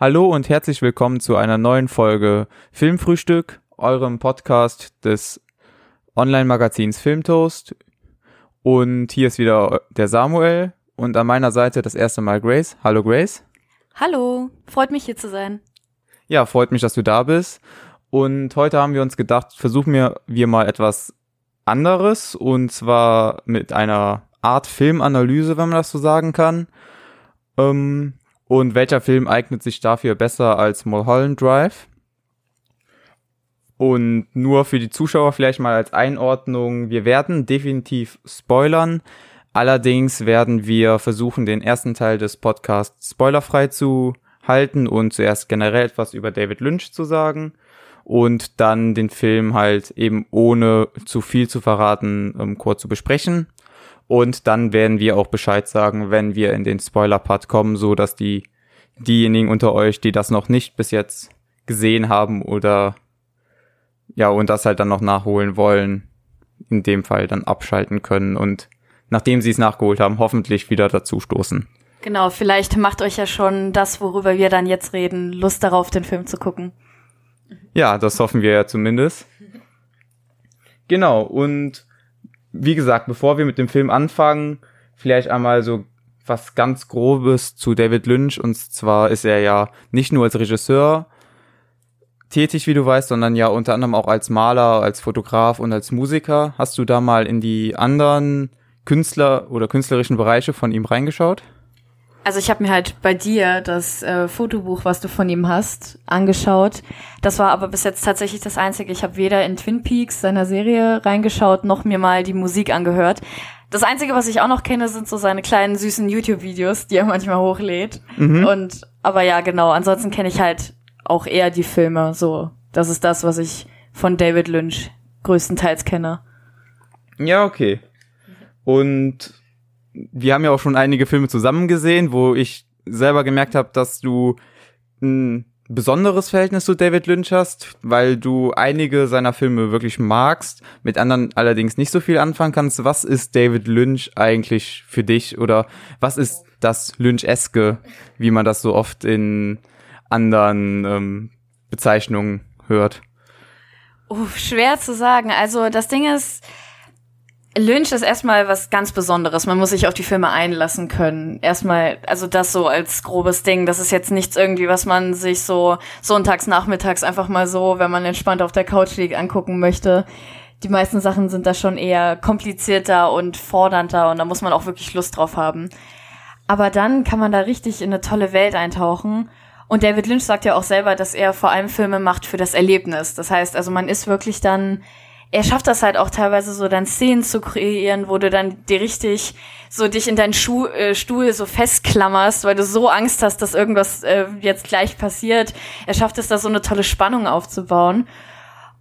Hallo und herzlich willkommen zu einer neuen Folge Filmfrühstück, eurem Podcast des Online-Magazins Filmtoast. Und hier ist wieder der Samuel und an meiner Seite das erste Mal Grace. Hallo Grace. Hallo, freut mich hier zu sein. Ja, freut mich, dass du da bist. Und heute haben wir uns gedacht, versuchen wir, wir mal etwas anderes und zwar mit einer Art Filmanalyse, wenn man das so sagen kann. Ähm, und welcher Film eignet sich dafür besser als Mulholland Drive? Und nur für die Zuschauer vielleicht mal als Einordnung, wir werden definitiv spoilern. Allerdings werden wir versuchen, den ersten Teil des Podcasts spoilerfrei zu halten und zuerst generell etwas über David Lynch zu sagen und dann den Film halt eben ohne zu viel zu verraten ähm, kurz zu besprechen. Und dann werden wir auch Bescheid sagen, wenn wir in den Spoiler-Part kommen, so dass die, diejenigen unter euch, die das noch nicht bis jetzt gesehen haben oder, ja, und das halt dann noch nachholen wollen, in dem Fall dann abschalten können und nachdem sie es nachgeholt haben, hoffentlich wieder dazu stoßen. Genau, vielleicht macht euch ja schon das, worüber wir dann jetzt reden, Lust darauf, den Film zu gucken. Ja, das hoffen wir ja zumindest. Genau, und wie gesagt, bevor wir mit dem Film anfangen, vielleicht einmal so was ganz Grobes zu David Lynch. Und zwar ist er ja nicht nur als Regisseur tätig, wie du weißt, sondern ja unter anderem auch als Maler, als Fotograf und als Musiker. Hast du da mal in die anderen Künstler oder künstlerischen Bereiche von ihm reingeschaut? Also ich habe mir halt bei dir das äh, Fotobuch, was du von ihm hast, angeschaut. Das war aber bis jetzt tatsächlich das Einzige. Ich habe weder in Twin Peaks seiner Serie reingeschaut, noch mir mal die Musik angehört. Das Einzige, was ich auch noch kenne, sind so seine kleinen süßen YouTube-Videos, die er manchmal hochlädt. Mhm. Und aber ja, genau. Ansonsten kenne ich halt auch eher die Filme. So, das ist das, was ich von David Lynch größtenteils kenne. Ja, okay. Und wir haben ja auch schon einige Filme zusammen gesehen, wo ich selber gemerkt habe, dass du ein besonderes Verhältnis zu David Lynch hast, weil du einige seiner Filme wirklich magst, mit anderen allerdings nicht so viel anfangen kannst. Was ist David Lynch eigentlich für dich oder was ist das Lynch-eske, wie man das so oft in anderen ähm, Bezeichnungen hört? Oh, schwer zu sagen. Also das Ding ist, Lynch ist erstmal was ganz Besonderes. Man muss sich auf die Filme einlassen können. Erstmal, also das so als grobes Ding. Das ist jetzt nichts irgendwie, was man sich so sonntags, nachmittags einfach mal so, wenn man entspannt auf der Couch liegt, angucken möchte. Die meisten Sachen sind da schon eher komplizierter und fordernder und da muss man auch wirklich Lust drauf haben. Aber dann kann man da richtig in eine tolle Welt eintauchen. Und David Lynch sagt ja auch selber, dass er vor allem Filme macht für das Erlebnis. Das heißt, also man ist wirklich dann er schafft das halt auch teilweise so dann Szenen zu kreieren, wo du dann dir richtig so dich in deinen Schuh, äh, Stuhl so festklammerst, weil du so Angst hast, dass irgendwas äh, jetzt gleich passiert. Er schafft es da so eine tolle Spannung aufzubauen.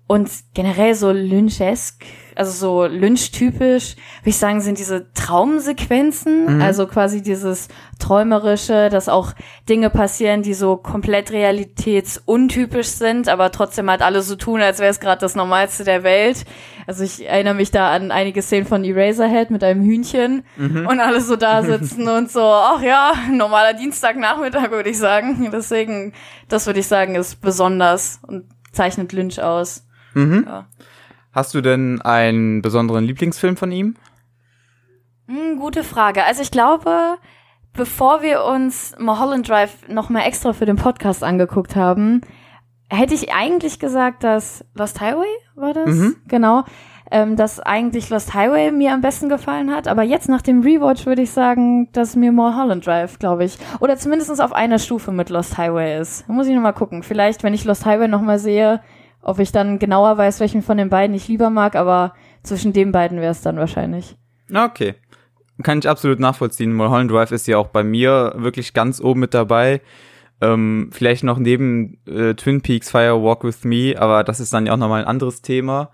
Und generell so Lynchesk, also so Lynch-typisch, würde ich sagen, sind diese Traumsequenzen, mhm. also quasi dieses Träumerische, dass auch Dinge passieren, die so komplett realitätsuntypisch sind, aber trotzdem halt alle so tun, als wäre es gerade das Normalste der Welt. Also ich erinnere mich da an einige Szenen von Eraserhead mit einem Hühnchen mhm. und alle so da sitzen und so, ach ja, normaler Dienstagnachmittag, würde ich sagen. Deswegen, das würde ich sagen, ist besonders und zeichnet Lynch aus. Mhm. Ja. Hast du denn einen besonderen Lieblingsfilm von ihm? Hm, gute Frage. Also ich glaube, bevor wir uns Mulholland Drive nochmal extra für den Podcast angeguckt haben, hätte ich eigentlich gesagt, dass Lost Highway war das? Mhm. Genau. Ähm, dass eigentlich Lost Highway mir am besten gefallen hat. Aber jetzt nach dem Rewatch würde ich sagen, dass mir Mulholland Drive, glaube ich, oder zumindest auf einer Stufe mit Lost Highway ist. Da muss ich nochmal gucken. Vielleicht, wenn ich Lost Highway nochmal sehe, ob ich dann genauer weiß, welchen von den beiden ich lieber mag, aber zwischen den beiden wäre es dann wahrscheinlich. Okay. Kann ich absolut nachvollziehen. Mulholland Drive ist ja auch bei mir wirklich ganz oben mit dabei. Ähm, vielleicht noch neben äh, Twin Peaks Fire Walk With Me, aber das ist dann ja auch nochmal ein anderes Thema.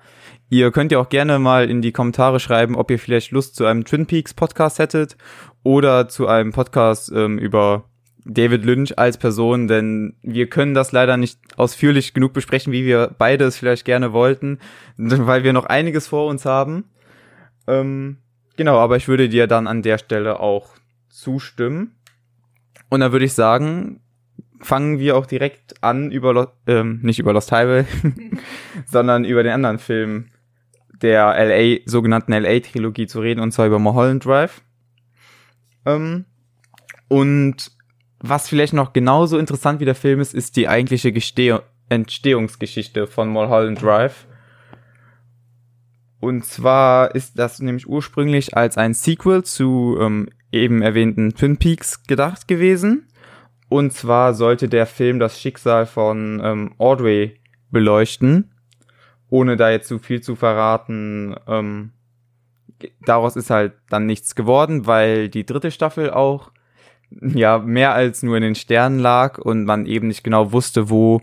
Ihr könnt ja auch gerne mal in die Kommentare schreiben, ob ihr vielleicht Lust zu einem Twin Peaks Podcast hättet oder zu einem Podcast ähm, über David Lynch als Person, denn wir können das leider nicht ausführlich genug besprechen, wie wir beide es vielleicht gerne wollten, weil wir noch einiges vor uns haben. Ähm, genau, aber ich würde dir dann an der Stelle auch zustimmen. Und dann würde ich sagen, fangen wir auch direkt an über Lo ähm, nicht über Lost Highway, sondern über den anderen Film der LA sogenannten LA Trilogie zu reden und zwar über Mulholland Drive. Ähm, und was vielleicht noch genauso interessant wie der Film ist, ist die eigentliche Gesteh Entstehungsgeschichte von Mulholland Drive. Und zwar ist das nämlich ursprünglich als ein Sequel zu ähm, eben erwähnten Twin Peaks gedacht gewesen. Und zwar sollte der Film das Schicksal von ähm, Audrey beleuchten. Ohne da jetzt zu viel zu verraten. Ähm, daraus ist halt dann nichts geworden, weil die dritte Staffel auch ja mehr als nur in den Sternen lag und man eben nicht genau wusste, wo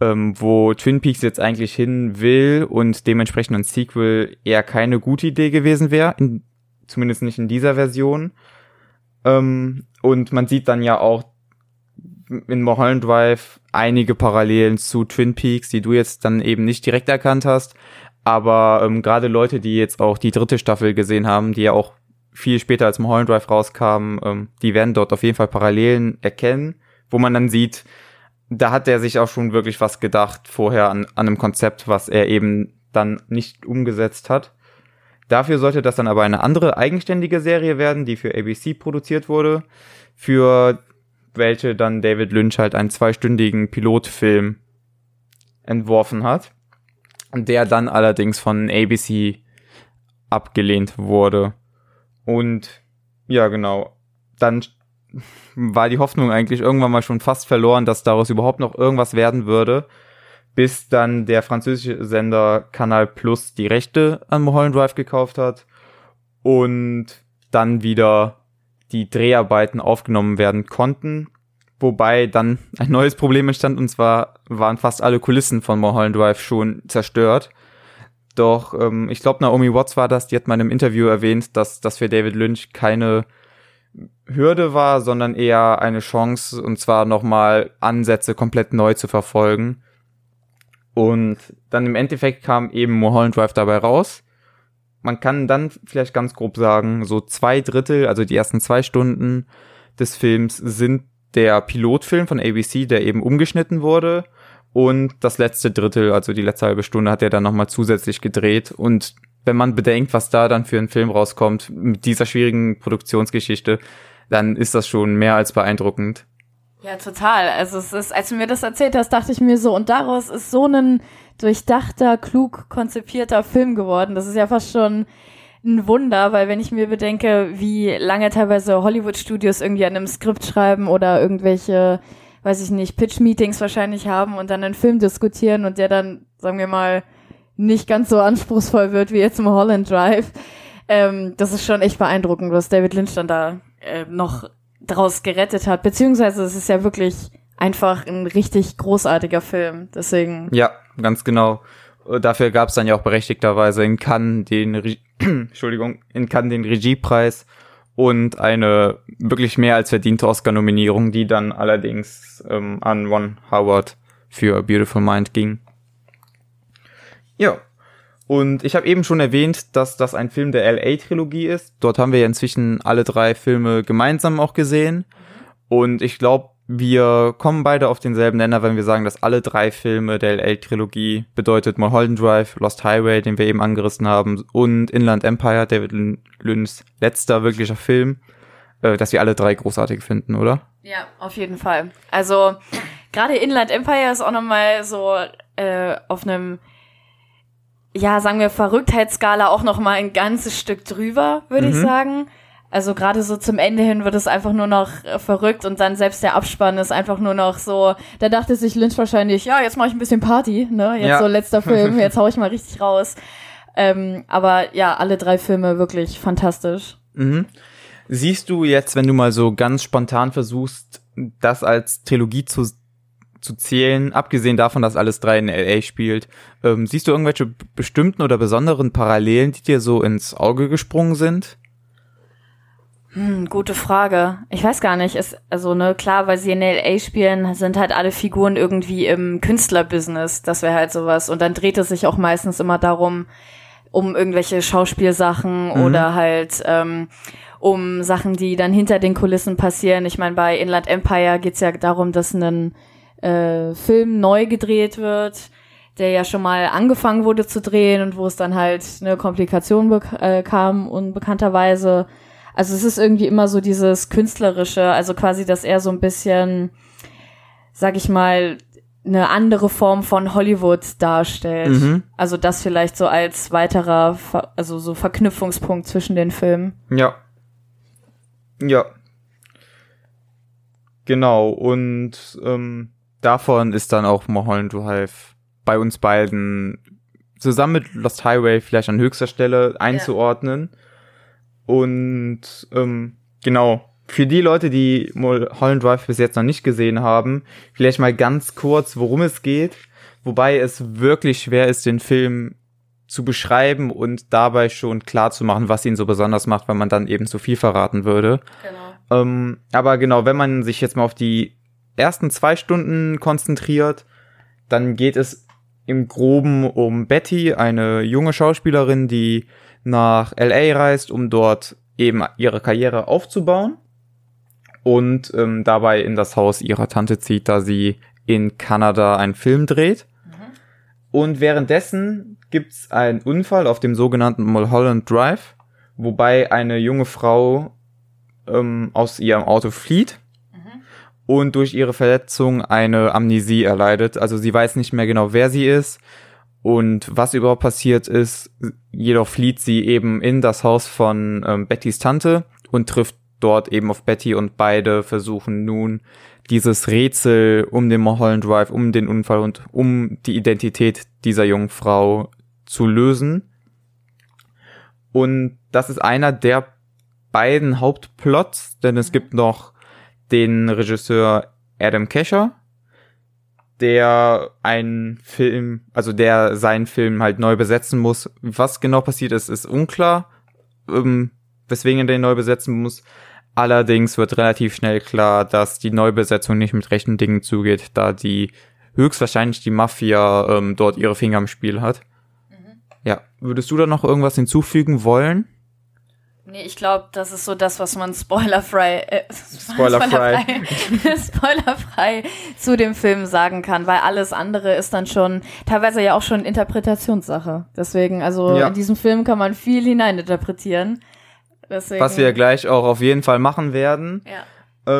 ähm, wo Twin Peaks jetzt eigentlich hin will und dementsprechend ein Sequel eher keine gute Idee gewesen wäre, zumindest nicht in dieser Version. Ähm, und man sieht dann ja auch in Mulholland Drive einige Parallelen zu Twin Peaks, die du jetzt dann eben nicht direkt erkannt hast. Aber ähm, gerade Leute, die jetzt auch die dritte Staffel gesehen haben, die ja auch viel später als Mulholland Drive rauskam, ähm, die werden dort auf jeden Fall Parallelen erkennen, wo man dann sieht, da hat er sich auch schon wirklich was gedacht vorher an, an einem Konzept, was er eben dann nicht umgesetzt hat. Dafür sollte das dann aber eine andere eigenständige Serie werden, die für ABC produziert wurde, für welche dann David Lynch halt einen zweistündigen Pilotfilm entworfen hat, der dann allerdings von ABC abgelehnt wurde. Und ja, genau. Dann war die Hoffnung eigentlich irgendwann mal schon fast verloren, dass daraus überhaupt noch irgendwas werden würde, bis dann der französische Sender Canal Plus die Rechte an Mulholland Drive gekauft hat und dann wieder die Dreharbeiten aufgenommen werden konnten. Wobei dann ein neues Problem entstand und zwar waren fast alle Kulissen von Mulholland Drive schon zerstört. Doch ähm, ich glaube, Naomi Watts war das, die hat mal in einem Interview erwähnt, dass das für David Lynch keine Hürde war, sondern eher eine Chance, und zwar nochmal Ansätze komplett neu zu verfolgen. Und dann im Endeffekt kam eben Mulholland Drive dabei raus. Man kann dann vielleicht ganz grob sagen, so zwei Drittel, also die ersten zwei Stunden des Films sind der Pilotfilm von ABC, der eben umgeschnitten wurde. Und das letzte Drittel, also die letzte halbe Stunde, hat er dann nochmal zusätzlich gedreht. Und wenn man bedenkt, was da dann für ein Film rauskommt, mit dieser schwierigen Produktionsgeschichte, dann ist das schon mehr als beeindruckend. Ja, total. Also es ist, als du mir das erzählt hast, dachte ich mir so, und daraus ist so ein durchdachter, klug konzipierter Film geworden. Das ist ja fast schon ein Wunder, weil wenn ich mir bedenke, wie lange teilweise Hollywood-Studios irgendwie an einem Skript schreiben oder irgendwelche, weiß ich nicht, Pitch-Meetings wahrscheinlich haben und dann einen Film diskutieren und der dann, sagen wir mal, nicht ganz so anspruchsvoll wird wie jetzt im Holland Drive. Ähm, das ist schon echt beeindruckend, was David Lynch dann da äh, noch draus gerettet hat. Beziehungsweise es ist ja wirklich einfach ein richtig großartiger Film. Deswegen. Ja, ganz genau. Dafür gab es dann ja auch berechtigterweise in Cannes den Re Entschuldigung, in Cannes den Regiepreis und eine wirklich mehr als verdiente Oscar-Nominierung, die dann allerdings ähm, an Ron Howard für A Beautiful Mind ging. Ja. Und ich habe eben schon erwähnt, dass das ein Film der LA-Trilogie ist. Dort haben wir ja inzwischen alle drei Filme gemeinsam auch gesehen. Und ich glaube, wir kommen beide auf denselben Nenner, wenn wir sagen, dass alle drei Filme der LA-Trilogie bedeutet Mulholland Drive, Lost Highway, den wir eben angerissen haben, und Inland Empire, David Lynns letzter wirklicher Film, äh, dass wir alle drei großartig finden, oder? Ja, auf jeden Fall. Also gerade Inland Empire ist auch nochmal so äh, auf einem ja, sagen wir, Verrücktheitsskala auch noch mal ein ganzes Stück drüber, würde mhm. ich sagen. Also gerade so zum Ende hin wird es einfach nur noch äh, verrückt und dann selbst der Abspann ist einfach nur noch so, da dachte sich Lynch wahrscheinlich, ja, jetzt mache ich ein bisschen Party, ne? Jetzt ja. so letzter Film, jetzt hau ich mal richtig raus. Ähm, aber ja, alle drei Filme wirklich fantastisch. Mhm. Siehst du jetzt, wenn du mal so ganz spontan versuchst, das als Trilogie zu zu zählen, abgesehen davon, dass alles drei in LA spielt. Ähm, siehst du irgendwelche bestimmten oder besonderen Parallelen, die dir so ins Auge gesprungen sind? Hm, gute Frage. Ich weiß gar nicht. Ist, also, ne, klar, weil sie in LA spielen, sind halt alle Figuren irgendwie im Künstlerbusiness. Das wäre halt sowas. Und dann dreht es sich auch meistens immer darum, um irgendwelche Schauspielsachen Mhm. oder halt ähm, um Sachen, die dann hinter den Kulissen passieren. Ich meine, bei Inland Empire geht's ja darum, dass ein äh, Film neu gedreht wird, der ja schon mal angefangen wurde zu drehen und wo es dann halt eine Komplikation bek äh, kam, unbekannterweise. Also es ist irgendwie immer so dieses Künstlerische, also quasi, dass er so ein bisschen, sag ich mal, eine andere Form von Hollywood darstellt. Mhm. Also das vielleicht so als weiterer, Ver also so Verknüpfungspunkt zwischen den Filmen. Ja. Ja. Genau, und ähm, davon ist dann auch Mulholland Drive bei uns beiden zusammen mit Lost Highway vielleicht an höchster Stelle einzuordnen. Und ähm, genau, für die Leute, die Mulholland Drive bis jetzt noch nicht gesehen haben, vielleicht mal ganz kurz, worum es geht. Wobei es wirklich schwer ist, den Film zu beschreiben und dabei schon klar zu machen, was ihn so besonders macht, weil man dann eben zu viel verraten würde. Genau. Ähm, aber genau, wenn man sich jetzt mal auf die ersten zwei Stunden konzentriert, dann geht es im Groben um Betty, eine junge Schauspielerin, die nach LA reist, um dort eben ihre Karriere aufzubauen und ähm, dabei in das Haus ihrer Tante zieht, da sie in Kanada einen Film dreht. Und währenddessen gibt's einen Unfall auf dem sogenannten Mulholland Drive, wobei eine junge Frau ähm, aus ihrem Auto flieht und durch ihre Verletzung eine Amnesie erleidet. Also sie weiß nicht mehr genau, wer sie ist und was überhaupt passiert ist. Jedoch flieht sie eben in das Haus von ähm, Bettys Tante und trifft dort eben auf Betty und beide versuchen nun dieses Rätsel um den Mulholland Drive, um den Unfall und um die Identität dieser jungen Frau zu lösen. Und das ist einer der beiden Hauptplots, denn es gibt noch den Regisseur Adam Kesher, der einen Film, also der seinen Film halt neu besetzen muss. Was genau passiert ist, ist unklar, ähm, weswegen er den neu besetzen muss. Allerdings wird relativ schnell klar, dass die Neubesetzung nicht mit rechten Dingen zugeht, da die höchstwahrscheinlich die Mafia ähm, dort ihre Finger im Spiel hat. Ja, würdest du da noch irgendwas hinzufügen wollen? Nee, ich glaube, das ist so das, was man spoilerfrei, äh, Spoilerfrei. spoilerfrei, spoilerfrei zu dem Film sagen kann, weil alles andere ist dann schon teilweise ja auch schon Interpretationssache. Deswegen, also Ja. in diesem Film kann man viel hineininterpretieren. Deswegen, Was wir gleich auch auf jeden Fall machen werden. ja.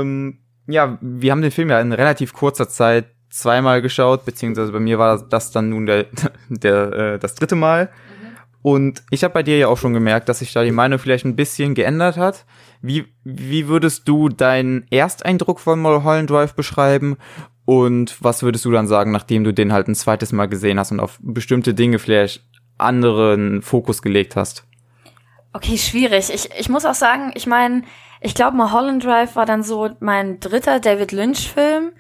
Ähm, ja, wir haben den Film ja in relativ kurzer Zeit zweimal geschaut, beziehungsweise bei mir war das dann nun der, der äh, das dritte Mal. Und ich habe bei dir ja auch schon gemerkt, dass sich da die Meinung vielleicht ein bisschen geändert hat. Wie, wie würdest du deinen Ersteindruck von Mulholland Drive beschreiben? Und was würdest du dann sagen, nachdem du den halt ein zweites Mal gesehen hast und auf bestimmte Dinge vielleicht anderen Fokus gelegt hast? Okay, schwierig. Ich, ich muss auch sagen, ich meine, ich glaube, Mulholland Drive war dann so mein dritter David Lynch-Film.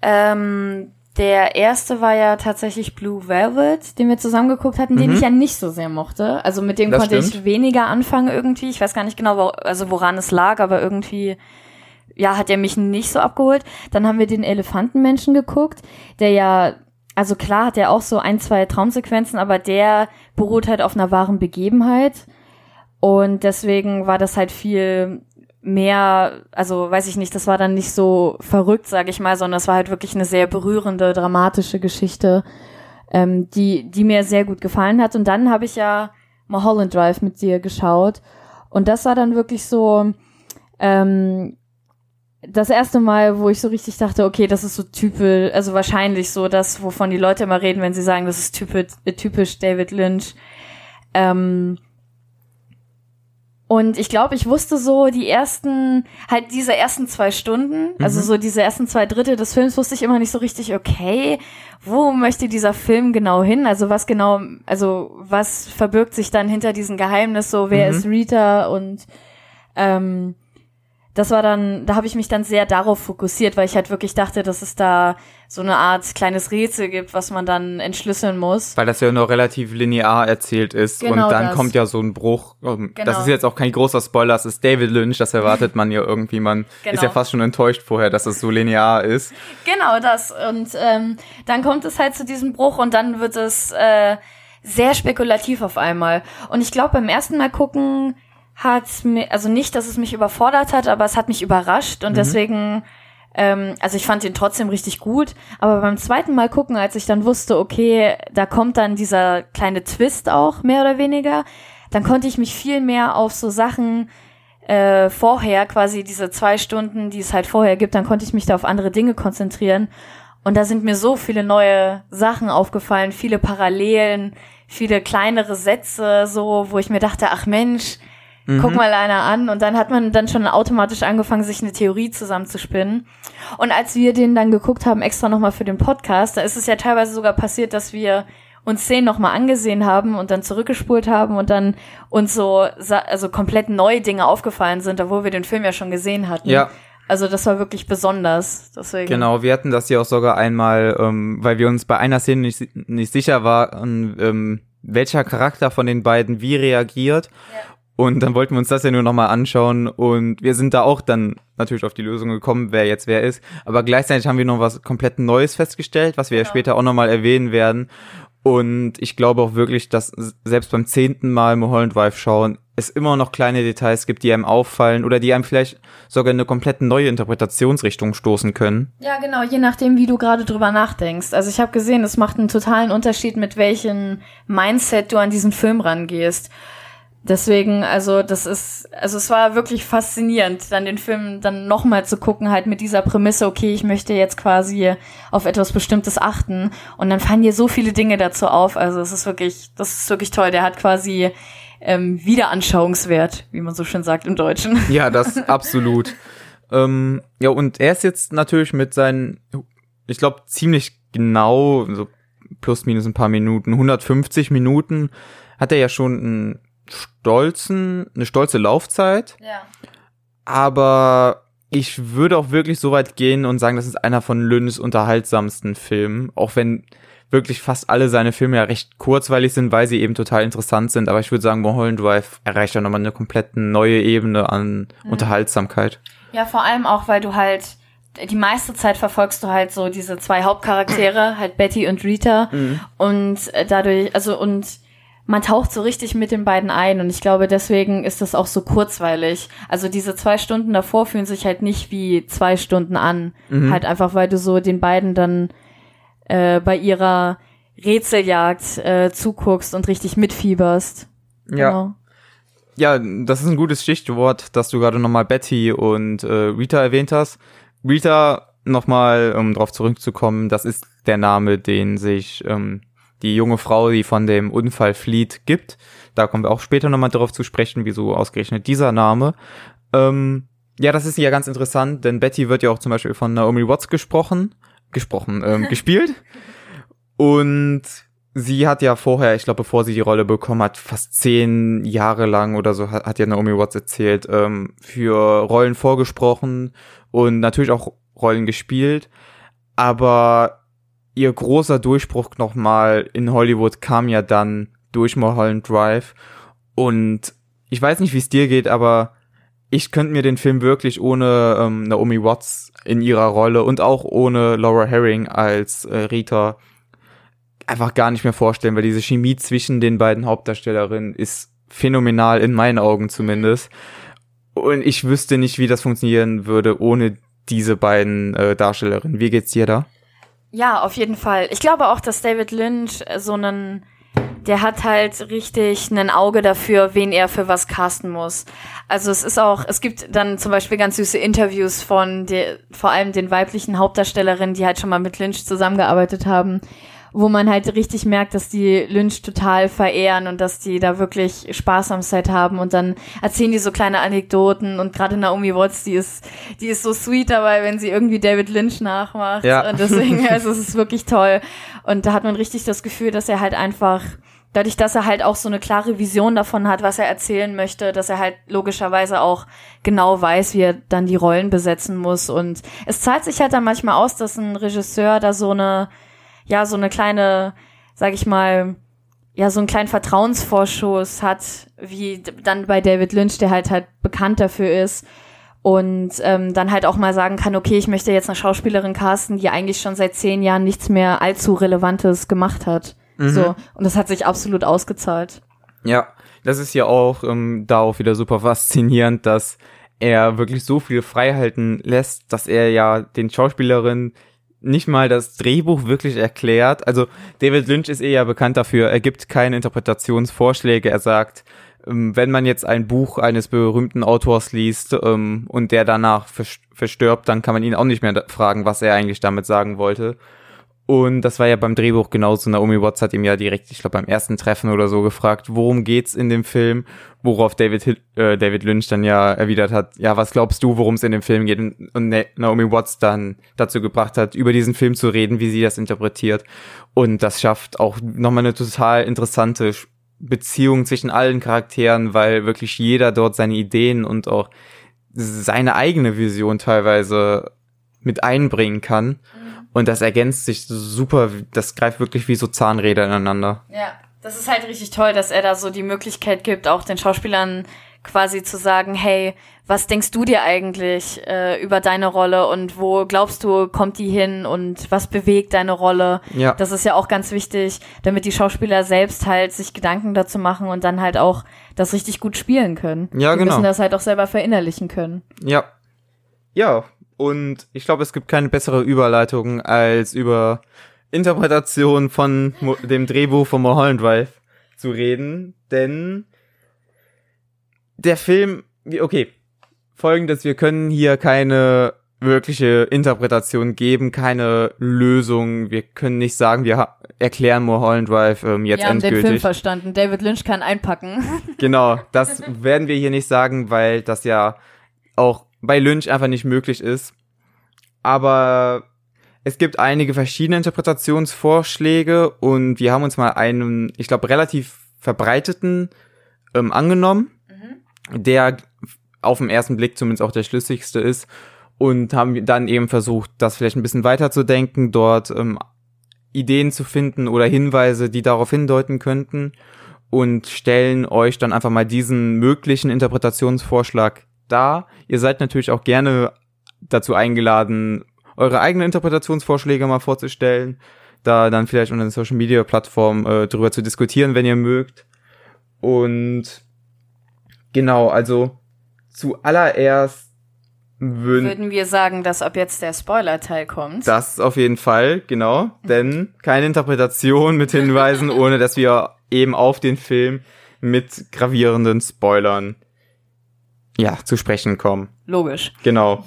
Ähm, der erste war ja tatsächlich Blue Velvet, den wir zusammen geguckt hatten, den Mhm. ich ja nicht so sehr mochte. Also mit dem Das konnte ich stimmt. weniger anfangen irgendwie. Ich weiß gar nicht genau, wo, also woran es lag, aber irgendwie, ja, hat er mich nicht so abgeholt. Dann haben wir den Elefantenmenschen geguckt, der ja, also klar hat er auch so ein, zwei Traumsequenzen, aber der beruht halt auf einer wahren Begebenheit. Und deswegen war das halt viel mehr, also weiß ich nicht, das war dann nicht so verrückt, sage ich mal, sondern es war halt wirklich eine sehr berührende, dramatische Geschichte, ähm, die, die mir sehr gut gefallen hat. Und dann habe ich ja Mulholland Drive mit dir geschaut. Und das war dann wirklich so ähm, das erste Mal, wo ich so richtig dachte, okay, das ist so typisch, also wahrscheinlich so das, wovon die Leute immer reden, wenn sie sagen, das ist typisch, äh, typisch David Lynch. Ähm, und ich glaube, ich wusste so die ersten, halt diese ersten zwei Stunden, also so diese ersten zwei Drittel des Films wusste ich immer nicht so richtig, okay, wo möchte dieser Film genau hin? Also was genau, also was verbirgt sich dann hinter diesem Geheimnis, so wer Mhm. ist Rita und ähm, das war dann, da habe ich mich dann sehr darauf fokussiert, weil ich halt wirklich dachte, dass es da so eine Art kleines Rätsel gibt, was man dann entschlüsseln muss. Weil das ja noch relativ linear erzählt ist Genau und dann das. kommt ja so ein Bruch. Ähm, Das Genau. ist jetzt auch kein großer Spoiler, es ist David Lynch, das erwartet man ja irgendwie. Man Genau. ist ja fast schon enttäuscht vorher, dass es so linear ist. Genau das. Und ähm, dann kommt es halt zu diesem Bruch und dann wird es, äh, sehr spekulativ auf einmal. Und ich glaube, beim ersten Mal gucken hat mir, also nicht, dass es mich überfordert hat, aber es hat mich überrascht und mhm. deswegen, ähm, also ich fand ihn trotzdem richtig gut. Aber beim zweiten Mal gucken, als ich dann wusste, okay, da kommt dann dieser kleine Twist auch, mehr oder weniger, dann konnte ich mich viel mehr auf so Sachen äh, vorher, quasi diese zwei Stunden, die es halt vorher gibt, dann konnte ich mich da auf andere Dinge konzentrieren. Und da sind mir so viele neue Sachen aufgefallen, viele Parallelen, viele kleinere Sätze, so, wo ich mir dachte, ach Mensch, mhm. guck mal einer an. Und dann hat man dann schon automatisch angefangen, sich eine Theorie zusammenzuspinnen. Und als wir den dann geguckt haben, extra nochmal für den Podcast, da ist es ja teilweise sogar passiert, dass wir uns Szenen nochmal angesehen haben und dann zurückgespult haben und dann uns so also komplett neue Dinge aufgefallen sind, obwohl wir den Film ja schon gesehen hatten. Ja. Also das war wirklich besonders. Deswegen. Genau, wir hatten das ja auch sogar einmal, ähm, weil wir uns bei einer Szene nicht, nicht sicher waren, ähm, welcher Charakter von den beiden wie reagiert. Ja. Und dann wollten wir uns das ja nur nochmal anschauen und wir sind da auch dann natürlich auf die Lösung gekommen, wer jetzt wer ist. Aber gleichzeitig haben wir noch was komplett Neues festgestellt, was wir genau. ja später auch nochmal erwähnen werden. Und ich glaube auch wirklich, dass selbst beim zehnten Mal Mulholland Drive schauen, es immer noch kleine Details gibt, die einem auffallen oder die einem vielleicht sogar eine komplett neue Interpretationsrichtung stoßen können. Ja, genau, je nachdem, wie du gerade drüber nachdenkst. Also ich habe gesehen, es macht einen totalen Unterschied, mit welchem Mindset du an diesen Film rangehst. Deswegen, also das ist, also es war wirklich faszinierend, dann den Film dann nochmal zu gucken, halt mit dieser Prämisse, okay, ich möchte jetzt quasi auf etwas Bestimmtes achten. Und dann fallen dir so viele Dinge dazu auf. Also es ist wirklich, das ist wirklich toll. Der hat quasi ähm, Wiederanschauungswert, wie man so schön sagt im Deutschen. Ja, das absolut. ähm, ja, und er ist jetzt natürlich mit seinen, ich glaube, ziemlich genau, so plus minus ein paar Minuten, 150 Minuten, hat er ja schon einen stolzen, eine stolze Laufzeit. Ja. Aber ich würde auch wirklich so weit gehen und sagen, das ist einer von Lynns unterhaltsamsten Filmen, auch wenn wirklich fast alle seine Filme ja recht kurzweilig sind, weil sie eben total interessant sind. Aber ich würde sagen, Mulholland Drive erreicht ja nochmal eine komplett neue Ebene an mhm. Unterhaltsamkeit. Ja, vor allem auch, weil du halt die meiste Zeit verfolgst du halt so diese zwei Hauptcharaktere, halt Betty und Rita. Mhm. Und äh, dadurch, also und man taucht so richtig mit den beiden ein und ich glaube, deswegen ist das auch so kurzweilig. Also diese zwei Stunden davor fühlen sich halt nicht wie zwei Stunden an. Mhm. Halt einfach, weil du so den beiden dann äh, bei ihrer Rätseljagd äh, zuguckst und richtig mitfieberst. Ja. Genau. Ja, das ist ein gutes Stichwort, dass du gerade nochmal Betty und äh, Rita erwähnt hast. Rita, nochmal, um drauf zurückzukommen, das ist der Name, den sich ähm, die junge Frau, die von dem Unfall flieht, gibt. Da kommen wir auch später nochmal darauf zu sprechen, wieso ausgerechnet dieser Name. Ähm, ja, das ist ja ganz interessant, denn Betty wird ja auch zum Beispiel von Naomi Watts gesprochen, gesprochen, ähm, gespielt. Und sie hat ja vorher, ich glaube, bevor sie die Rolle bekommen hat, fast zehn Jahre lang oder so, hat, hat ja Naomi Watts erzählt, ähm, für Rollen vorgesprochen und natürlich auch Rollen gespielt. Aber ihr großer Durchbruch nochmal in Hollywood kam ja dann durch Mulholland Drive. Und ich weiß nicht, wie es dir geht, aber ich könnte mir den Film wirklich ohne ähm, Naomi Watts in ihrer Rolle und auch ohne Laura Herring als äh, Rita einfach gar nicht mehr vorstellen, weil diese Chemie zwischen den beiden Hauptdarstellerinnen ist phänomenal, in meinen Augen zumindest. Und ich wüsste nicht, wie das funktionieren würde ohne diese beiden äh, Darstellerinnen. Wie geht's dir da? Ja, auf jeden Fall. Ich glaube auch, dass David Lynch so einen, der hat halt richtig ein Auge dafür, wen er für was casten muss. Also es ist auch, es gibt dann zum Beispiel ganz süße Interviews von der, vor allem den weiblichen Hauptdarstellerinnen, die halt schon mal mit Lynch zusammengearbeitet haben, wo man halt richtig merkt, dass die Lynch total verehren und dass die da wirklich Spaß am Set haben und dann erzählen die so kleine Anekdoten und gerade Naomi Watts, die ist, die ist so sweet dabei, wenn sie irgendwie David Lynch nachmacht ja. und deswegen, also es ist wirklich toll und da hat man richtig das Gefühl, dass er halt einfach dadurch, dass er halt auch so eine klare Vision davon hat, was er erzählen möchte, dass er halt logischerweise auch genau weiß, wie er dann die Rollen besetzen muss. Und es zahlt sich halt dann manchmal aus, dass ein Regisseur da so eine ja, so eine kleine, sag ich mal, ja, so einen kleinen Vertrauensvorschuss hat, wie dann bei David Lynch, der halt halt bekannt dafür ist und ähm, dann halt auch mal sagen kann, okay, ich möchte jetzt eine Schauspielerin casten, die eigentlich schon seit zehn Jahren nichts mehr allzu Relevantes gemacht hat. Mhm. So. Und das hat sich absolut ausgezahlt. Ja, das ist ja auch ähm, darauf wieder super faszinierend, dass er wirklich so viel freihalten lässt, dass er ja den Schauspielerinnen nicht mal das Drehbuch wirklich erklärt. Also David Lynch ist eher bekannt dafür, er gibt keine Interpretationsvorschläge, er sagt, ähm, wenn man jetzt ein Buch eines berühmten Autors liest ähm, und der danach verstirbt, dann kann man ihn auch nicht mehr fragen, was er eigentlich damit sagen wollte. Und das war ja beim Drehbuch genauso. Naomi Watts hat ihm ja direkt, ich glaube, beim ersten Treffen oder so gefragt, worum geht's in dem Film? Worauf David, äh, David Lynch dann ja erwidert hat, ja, was glaubst du, worum es in dem Film geht? Und Naomi Watts dann dazu gebracht hat, über diesen Film zu reden, wie sie das interpretiert. Und das schafft auch nochmal eine total interessante Beziehung zwischen allen Charakteren, weil wirklich jeder dort seine Ideen und auch seine eigene Vision teilweise mit einbringen kann. Und das ergänzt sich super, das greift wirklich wie so Zahnräder ineinander. Ja, das ist halt richtig toll, dass er da so die Möglichkeit gibt, auch den Schauspielern quasi zu sagen, hey, was denkst du dir eigentlich äh, über deine Rolle und wo glaubst du, kommt die hin und was bewegt deine Rolle? Ja. Das ist ja auch ganz wichtig, damit die Schauspieler selbst halt sich Gedanken dazu machen und dann halt auch das richtig gut spielen können. Ja, die genau. Müssen das halt auch selber verinnerlichen können. Ja. Ja, und ich glaube, es gibt keine bessere Überleitung, als über Interpretation von dem Drehbuch von Mulholland Drive zu reden. Denn der Film, okay, folgendes, wir können hier keine wirkliche Interpretation geben, keine Lösung. Wir können nicht sagen, wir erklären Mulholland Drive ähm, jetzt wir haben endgültig. den Film verstanden. David Lynch kann einpacken. Genau, das werden wir hier nicht sagen, weil das ja auch bei Lynch einfach nicht möglich ist. Aber es gibt einige verschiedene Interpretationsvorschläge und wir haben uns mal einen, ich glaube, relativ verbreiteten ähm, angenommen, mhm. der auf den ersten Blick zumindest auch der schlüssigste ist und haben dann eben versucht, das vielleicht ein bisschen weiterzudenken, dort ähm, Ideen zu finden oder Hinweise, die darauf hindeuten könnten und stellen euch dann einfach mal diesen möglichen Interpretationsvorschlag da. Ihr seid natürlich auch gerne dazu eingeladen, eure eigenen Interpretationsvorschläge mal vorzustellen, da dann vielleicht unter den Social Media Plattformen äh, drüber zu diskutieren, wenn ihr mögt. Und genau, also zuallererst würden, würden wir sagen, dass ab jetzt der Spoiler-Teil kommt. Das auf jeden Fall, genau. Denn keine Interpretation mit Hinweisen, ohne dass wir eben auf den Film mit gravierenden Spoilern ja, zu sprechen kommen. Logisch. Genau.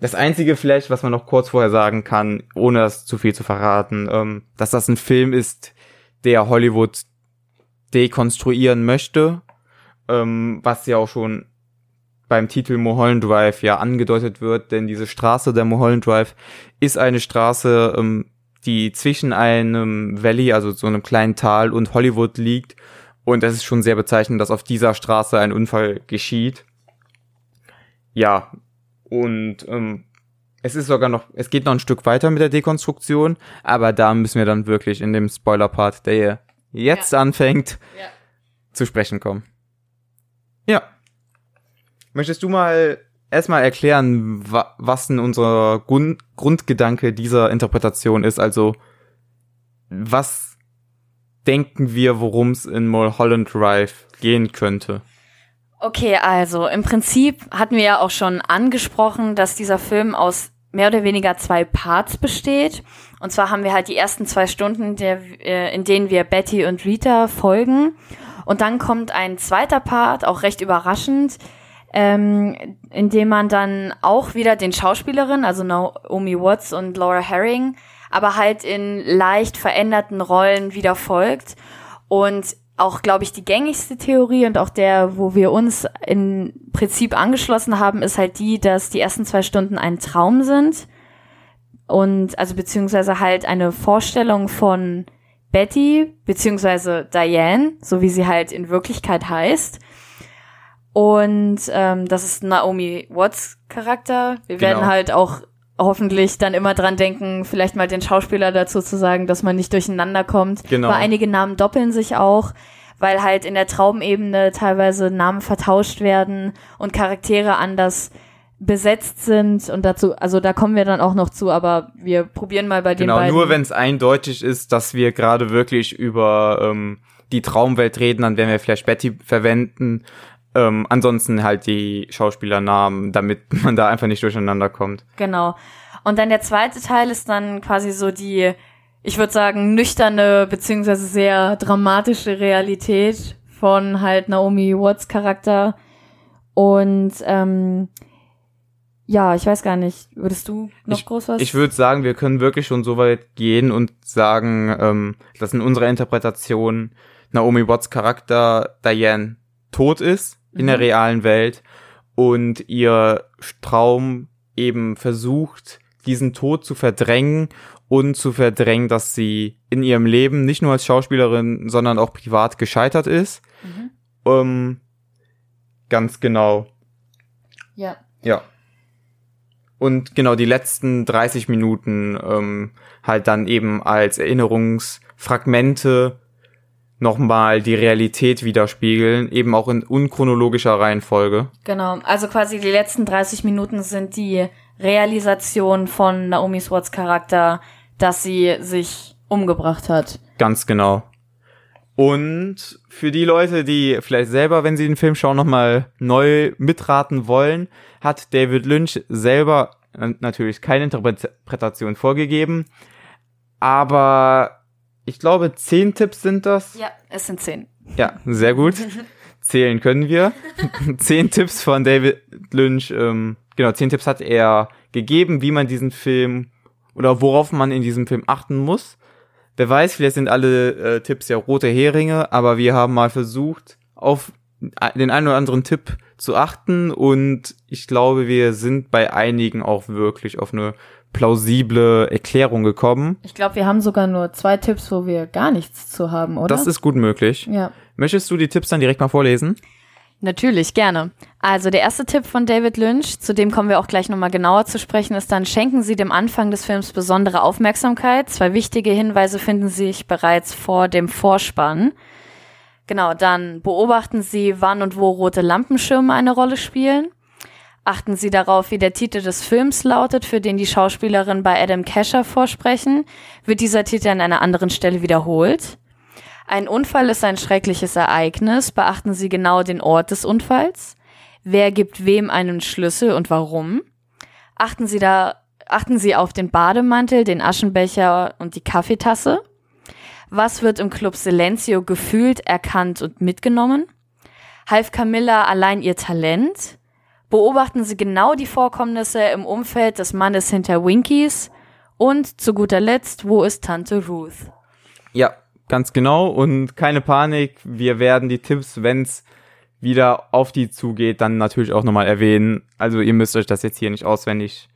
Das einzige vielleicht, was man noch kurz vorher sagen kann, ohne das zu viel zu verraten, ähm, dass das ein Film ist, der Hollywood dekonstruieren möchte, ähm, was ja auch schon beim Titel Mulholland Drive ja angedeutet wird, denn diese Straße der Mulholland Drive ist eine Straße, ähm, die zwischen einem Valley, also so einem kleinen Tal und Hollywood liegt. Und es ist schon sehr bezeichnend, dass auf dieser Straße ein Unfall geschieht ja, und ähm, es ist sogar noch, es geht noch ein Stück weiter mit der Dekonstruktion, aber da müssen wir dann wirklich in dem Spoiler-Part, der jetzt ja. anfängt, ja. zu sprechen kommen. Ja. Möchtest du mal erstmal erklären, wa was denn unser Grund Grundgedanke dieser Interpretation ist? Also, was denken wir, worum es in Mulholland Drive gehen könnte? Okay, also im Prinzip hatten wir ja auch schon angesprochen, dass dieser Film aus mehr oder weniger zwei Parts besteht. Und zwar haben wir halt die ersten zwei Stunden, der, äh, in denen wir Betty und Rita folgen. Und dann kommt ein zweiter Part, auch recht überraschend, ähm, in dem man dann auch wieder den Schauspielerinnen, also Naomi Watts und Laura Herring, aber halt in leicht veränderten Rollen wieder folgt. Und auch, glaube ich, die gängigste Theorie und auch der, wo wir uns im Prinzip angeschlossen haben, ist halt die, dass die ersten zwei Stunden ein Traum sind. Und also beziehungsweise halt eine Vorstellung von Betty, beziehungsweise Diane, so wie sie halt in Wirklichkeit heißt. Und ähm, das ist Naomi Watts Charakter. Wir genau. werden halt auch hoffentlich dann immer dran denken, vielleicht mal den Schauspieler dazu zu sagen, dass man nicht durcheinander kommt. Genau. Weil einige Namen doppeln sich auch, weil halt in der Traumebene teilweise Namen vertauscht werden und Charaktere anders besetzt sind und dazu, also da kommen wir dann auch noch zu, aber wir probieren mal bei den Genau, beiden. nur wenn es eindeutig ist, dass wir gerade wirklich über ähm, die Traumwelt reden, dann werden wir vielleicht Betty verwenden. Ähm, ansonsten halt die Schauspielernamen, damit man da einfach nicht durcheinander kommt. Genau. Und dann der zweite Teil ist dann quasi so die, ich würde sagen, nüchterne beziehungsweise sehr dramatische Realität von halt Naomi Watts Charakter. Und ähm, ja, ich weiß gar nicht, würdest du noch ich, groß was? Ich würde sagen, wir können wirklich schon so weit gehen und sagen, ähm, dass in unserer Interpretation Naomi Watts Charakter Diane tot ist in der Mhm. realen Welt und ihr Traum eben versucht, diesen Tod zu verdrängen und zu verdrängen, dass sie in ihrem Leben nicht nur als Schauspielerin, sondern auch privat gescheitert ist. Mhm. Ähm, ganz genau. Ja. Ja. Und genau die letzten 30 Minuten ähm, halt dann eben als Erinnerungsfragmente nochmal die Realität widerspiegeln, eben auch in unchronologischer Reihenfolge. Genau, also quasi die letzten 30 Minuten sind die Realisation von Naomi Watts Charakter, dass sie sich umgebracht hat. Ganz genau. Und für die Leute, die vielleicht selber, wenn sie den Film schauen, nochmal neu mitraten wollen, hat David Lynch selber natürlich keine Interpretation vorgegeben. Aber ich glaube, zehn Tipps sind das. Ja, es sind zehn. Ja, sehr gut. Zählen können wir. zehn Tipps von David Lynch. Ähm, genau, zehn Tipps hat er gegeben, wie man diesen Film oder worauf man in diesem Film achten muss. Wer weiß, vielleicht sind alle äh, Tipps ja rote Heringe, aber wir haben mal versucht, auf den einen oder anderen Tipp zu achten und ich glaube, wir sind bei einigen auch wirklich auf eine plausible Erklärung gekommen. Ich glaube, wir haben sogar nur zwei Tipps, wo wir gar nichts zu haben, oder? Das ist gut möglich. ja. Möchtest du die Tipps dann direkt mal vorlesen? Natürlich, gerne. Also der erste Tipp von David Lynch, zu dem kommen wir auch gleich nochmal genauer zu sprechen, ist dann, schenken Sie dem Anfang des Films besondere Aufmerksamkeit. Zwei wichtige Hinweise finden sich bereits vor dem Vorspann. Genau, dann beobachten Sie, wann und wo rote Lampenschirme eine Rolle spielen. Achten Sie darauf, wie der Titel des Films lautet, für den die Schauspielerin bei Adam Kesher vorsprechen. Wird dieser Titel an einer anderen Stelle wiederholt? Ein Unfall ist ein schreckliches Ereignis. Beachten Sie genau den Ort des Unfalls. Wer gibt wem einen Schlüssel und warum? Achten Sie da, achten Sie auf den Bademantel, den Aschenbecher und die Kaffeetasse. Was wird im Club Silencio gefühlt, erkannt und mitgenommen? Half Camilla allein ihr Talent? Beobachten Sie genau die Vorkommnisse im Umfeld des Mannes hinter Winkies? Und zu guter Letzt, wo ist Tante Ruth? Ja, ganz genau. Und keine Panik, wir werden die Tipps, wenn's wieder auf die zugeht, dann natürlich auch nochmal erwähnen. Also ihr müsst euch das jetzt hier nicht auswendig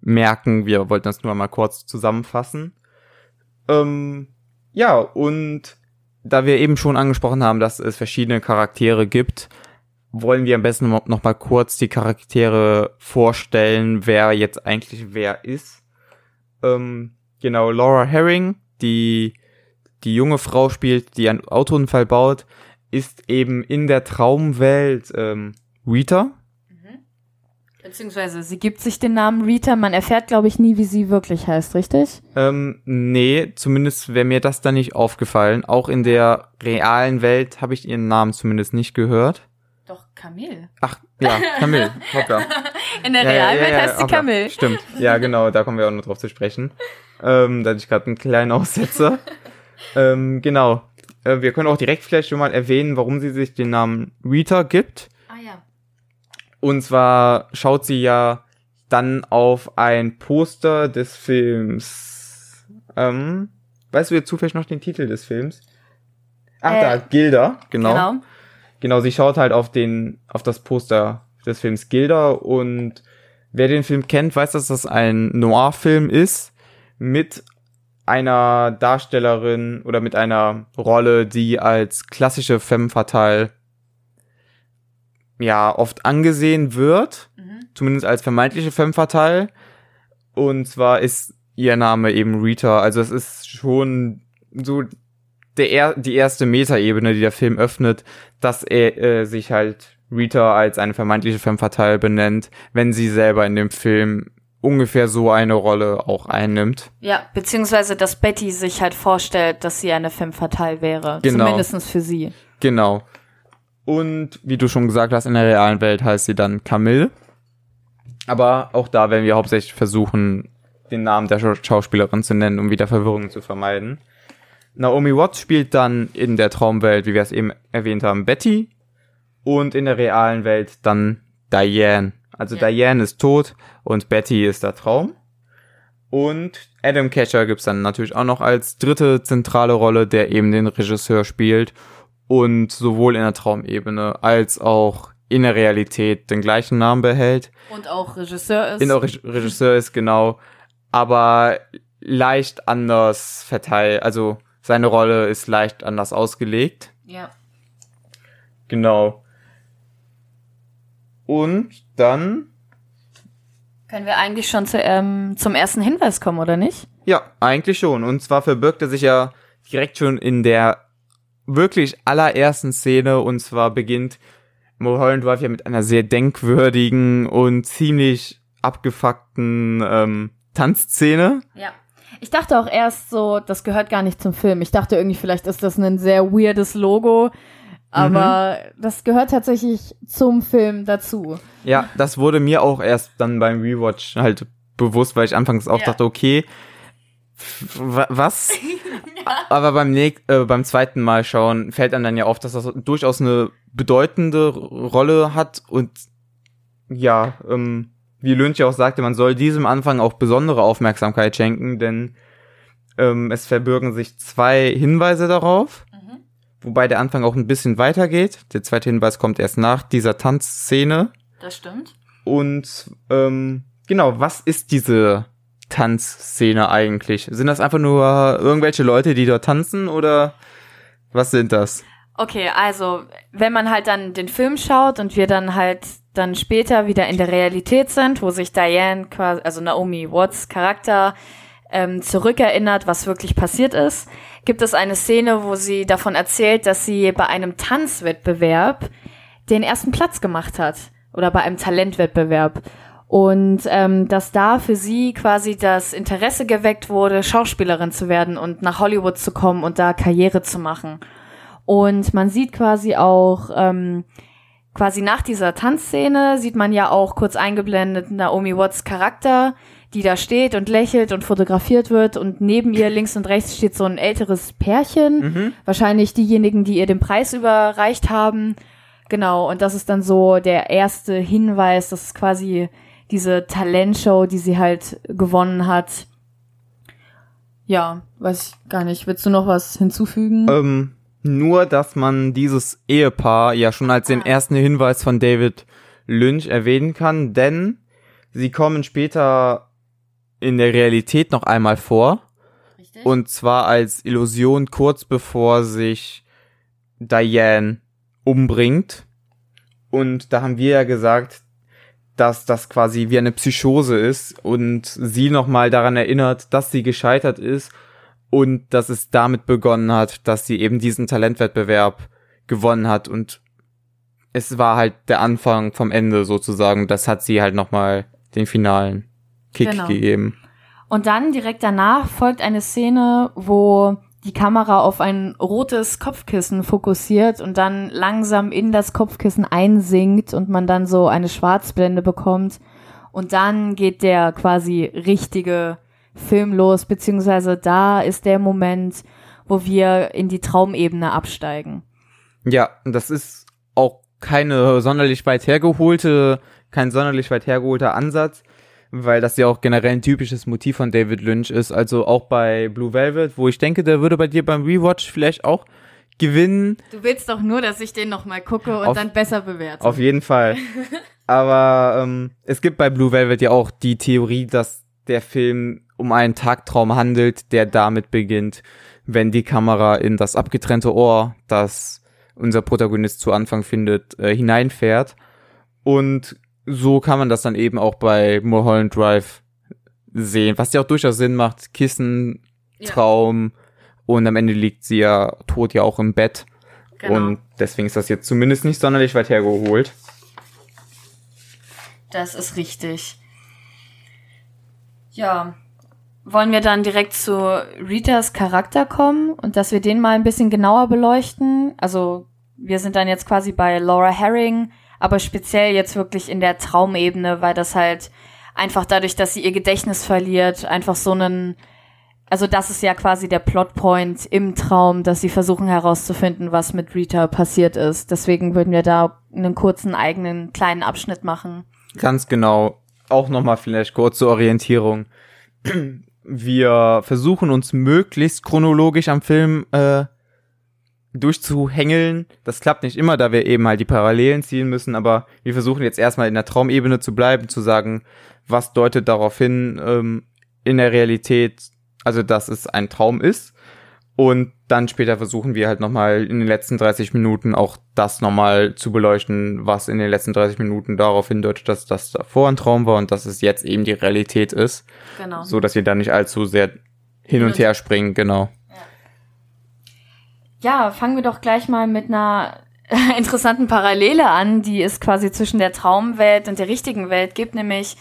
merken. Wir wollten das nur mal kurz zusammenfassen. Ähm, ja, und da wir eben schon angesprochen haben, dass es verschiedene Charaktere gibt, wollen wir am besten noch mal kurz die Charaktere vorstellen, wer jetzt eigentlich wer ist. Ähm, genau, Laura Herring, die die junge Frau spielt, die einen Autounfall baut, ist eben in der Traumwelt ähm, Rita. Beziehungsweise sie gibt sich den Namen Rita. Man erfährt, glaube ich, nie, wie sie wirklich heißt, richtig? Ähm, nee, zumindest wäre mir das dann nicht aufgefallen. Auch in der realen Welt habe ich ihren Namen zumindest nicht gehört. Doch, Camille. Ach, ja, Camille. Hoppla. In der Ja, Realwelt ja, ja, heißt sie hoppla. Camille. Stimmt. Ja, genau, da kommen wir auch noch drauf zu sprechen. Ähm, da hatte ich gerade einen kleinen Aussetzer. ähm, genau. Äh, wir können auch direkt vielleicht schon mal erwähnen, warum sie sich den Namen Rita gibt. Ah ja. Und zwar schaut sie ja dann auf ein Poster des Films. Ähm, weißt du jetzt zufällig noch den Titel des Films? Ach, Äh, da, Gilda, genau. Genau. Genau, sie schaut halt auf den, auf das Poster des Films Gilda und wer den Film kennt, weiß, dass das ein Noir-Film ist mit einer Darstellerin oder mit einer Rolle, die als klassische femme fatale ja oft angesehen wird, Mhm. zumindest als vermeintliche femme fatale. Und zwar ist ihr Name eben Rita. Also es ist schon so der er die erste Metaebene, die der Film öffnet, dass er äh, sich halt Rita als eine vermeintliche femme fatale benennt, wenn sie selber in dem Film ungefähr so eine Rolle auch einnimmt. Ja, beziehungsweise, dass Betty sich halt vorstellt, dass sie eine femme fatale wäre. Genau. Zumindestens für sie. Genau. Und wie du schon gesagt hast, in der realen Welt heißt sie dann Camille. Aber auch da werden wir hauptsächlich versuchen, den Namen der Schau- Schauspielerin zu nennen, um wieder Verwirrung zu vermeiden. Naomi Watts spielt dann in der Traumwelt, wie wir es eben erwähnt haben, Betty. Und in der realen Welt dann Diane. Also Ja. Diane ist tot und Betty ist der Traum. Und Adam Catcher gibt's dann natürlich auch noch als dritte zentrale Rolle, der eben den Regisseur spielt und sowohl in der Traumebene als auch in der Realität den gleichen Namen behält. Und auch Regisseur ist. In der Reg- Regisseur ist genau, aber leicht anders verteilt. Also seine Rolle ist leicht anders ausgelegt. ja. Genau. Und dann, Können wir eigentlich schon zu, ähm, zum ersten Hinweis kommen, oder nicht? ja, eigentlich schon. Und zwar verbirgt er sich ja direkt schon in der wirklich allerersten Szene. Und zwar beginnt Mulholland Drive ja mit einer sehr denkwürdigen und ziemlich abgefuckten ähm, Tanzszene. Ja. Ich dachte auch erst so, das gehört gar nicht zum Film. Ich dachte irgendwie, vielleicht ist das ein sehr weirdes Logo. Aber das gehört tatsächlich zum Film dazu. Ja, das wurde mir auch erst dann beim Rewatch halt bewusst, weil ich anfangs auch Ja. dachte, okay, was? Aber beim, äh, beim zweiten Mal schauen fällt einem dann ja auf, dass das durchaus eine bedeutende Rolle hat und ja, ähm, wie Lynch ja auch sagte, man soll diesem Anfang auch besondere Aufmerksamkeit schenken, denn ähm, es verbürgen sich zwei Hinweise darauf, wobei der Anfang auch ein bisschen weitergeht. Der zweite Hinweis kommt erst nach dieser Tanzszene. Das stimmt. Und ähm, genau, was ist diese Tanzszene eigentlich? Sind das einfach nur irgendwelche Leute, die dort tanzen oder was sind das? Okay, also wenn man halt dann den Film schaut und wir dann halt dann später wieder in der Realität sind, wo sich Diane quasi, also Naomi Watts Charakter ähm, zurückerinnert, was wirklich passiert ist, gibt es eine Szene, wo sie davon erzählt, dass sie bei einem Tanzwettbewerb den ersten Platz gemacht hat oder bei einem Talentwettbewerb und ähm, dass da für sie quasi das Interesse geweckt wurde, Schauspielerin zu werden und nach Hollywood zu kommen und da Karriere zu machen. Und man sieht quasi auch, ähm, quasi nach dieser Tanzszene sieht man ja auch kurz eingeblendet Naomi Watts Charakter, die da steht und lächelt und fotografiert wird und neben ihr links und rechts steht so ein älteres Pärchen, wahrscheinlich diejenigen, die ihr den Preis überreicht haben. Genau, und das ist dann so der erste Hinweis, das ist quasi diese Talentshow, die sie halt gewonnen hat. Ja, weiß ich gar nicht. Willst du noch was hinzufügen? Ähm, nur, dass man dieses Ehepaar ja schon als den ersten Hinweis von David Lynch erwähnen kann, denn sie kommen später in der Realität noch einmal vor. Richtig? Und zwar als Illusion kurz bevor sich Diane umbringt. Und da haben wir ja gesagt, dass das quasi wie eine Psychose ist und sie nochmal daran erinnert, dass sie gescheitert ist und dass es damit begonnen hat, dass sie eben diesen Talentwettbewerb gewonnen hat und es war halt der Anfang vom Ende sozusagen. Das hat sie halt nochmal den finalen Kick Genau. gegeben. Und dann direkt danach folgt eine Szene, wo die Kamera auf ein rotes Kopfkissen fokussiert und dann langsam in das Kopfkissen einsinkt und man dann so eine Schwarzblende bekommt. Und dann geht der quasi richtige Film los, beziehungsweise da ist der Moment, wo wir in die Traumebene absteigen. Ja, und das ist auch keine sonderlich weit hergeholte, kein sonderlich weit hergeholter Ansatz, weil das ja auch generell ein typisches Motiv von David Lynch ist. Also auch bei Blue Velvet, wo ich denke, der würde bei dir beim Rewatch vielleicht auch gewinnen. Du willst doch nur, dass ich den nochmal gucke und Auf- dann besser bewerte. Auf jeden Fall. Aber ähm, es gibt bei Blue Velvet ja auch die Theorie, dass der Film um einen Tagtraum handelt, der damit beginnt, wenn die Kamera in das abgetrennte Ohr, das unser Protagonist zu Anfang findet, äh, hineinfährt. Und so kann man das dann eben auch bei Mulholland Drive sehen, was ja auch durchaus Sinn macht. Kissen, Ja. Traum und am Ende liegt sie ja tot ja auch im Bett. Genau. Und deswegen ist das jetzt zumindest nicht sonderlich weit hergeholt. Das ist richtig. Ja. Wollen wir dann direkt zu Ritas Charakter kommen und dass wir den mal ein bisschen genauer beleuchten? Also, wir sind dann jetzt quasi bei Laura Herring, aber speziell jetzt wirklich in der Traumebene, weil das halt einfach dadurch, dass sie ihr Gedächtnis verliert, einfach so einen also das ist ja quasi der Plotpoint im Traum, dass sie versuchen herauszufinden, was mit Rita passiert ist. Deswegen würden wir da einen kurzen eigenen kleinen Abschnitt machen. Ganz genau. Auch nochmal vielleicht kurze Orientierung. Wir versuchen uns möglichst chronologisch am Film äh, durchzuhängeln. Das klappt nicht immer, da wir eben halt die Parallelen ziehen müssen, aber wir versuchen jetzt erstmal in der Traumebene zu bleiben, zu sagen, was deutet darauf hin, ähm, in der Realität also dass es ein Traum ist. Und dann später versuchen wir halt nochmal in den letzten 30 Minuten auch das nochmal zu beleuchten, was in den letzten 30 Minuten darauf hindeutet, dass das davor ein Traum war und dass es jetzt eben die Realität ist. Genau. So dass wir da nicht allzu sehr hin und her springen, genau. Ja. ja, fangen wir doch gleich mal mit einer interessanten Parallele an, die es quasi zwischen der Traumwelt und der richtigen Welt gibt, nämlich,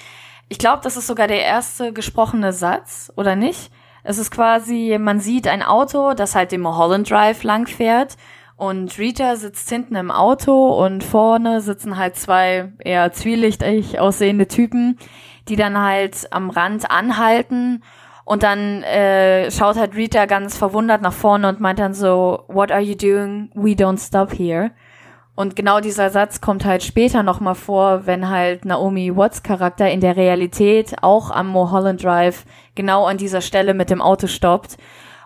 ich glaube, das ist sogar der erste gesprochene Satz, oder nicht? Es ist quasi, man sieht ein Auto, das halt den Mulholland Drive lang fährt und Rita sitzt hinten im Auto und vorne sitzen halt zwei eher zwielichtig aussehende Typen, die dann halt am Rand anhalten und dann äh, schaut halt Rita ganz verwundert nach vorne und meint dann so, What are you doing? We don't stop here. Und genau dieser Satz kommt halt später nochmal vor, wenn halt Naomi Watts Charakter in der Realität auch am Mulholland Drive genau an dieser Stelle mit dem Auto stoppt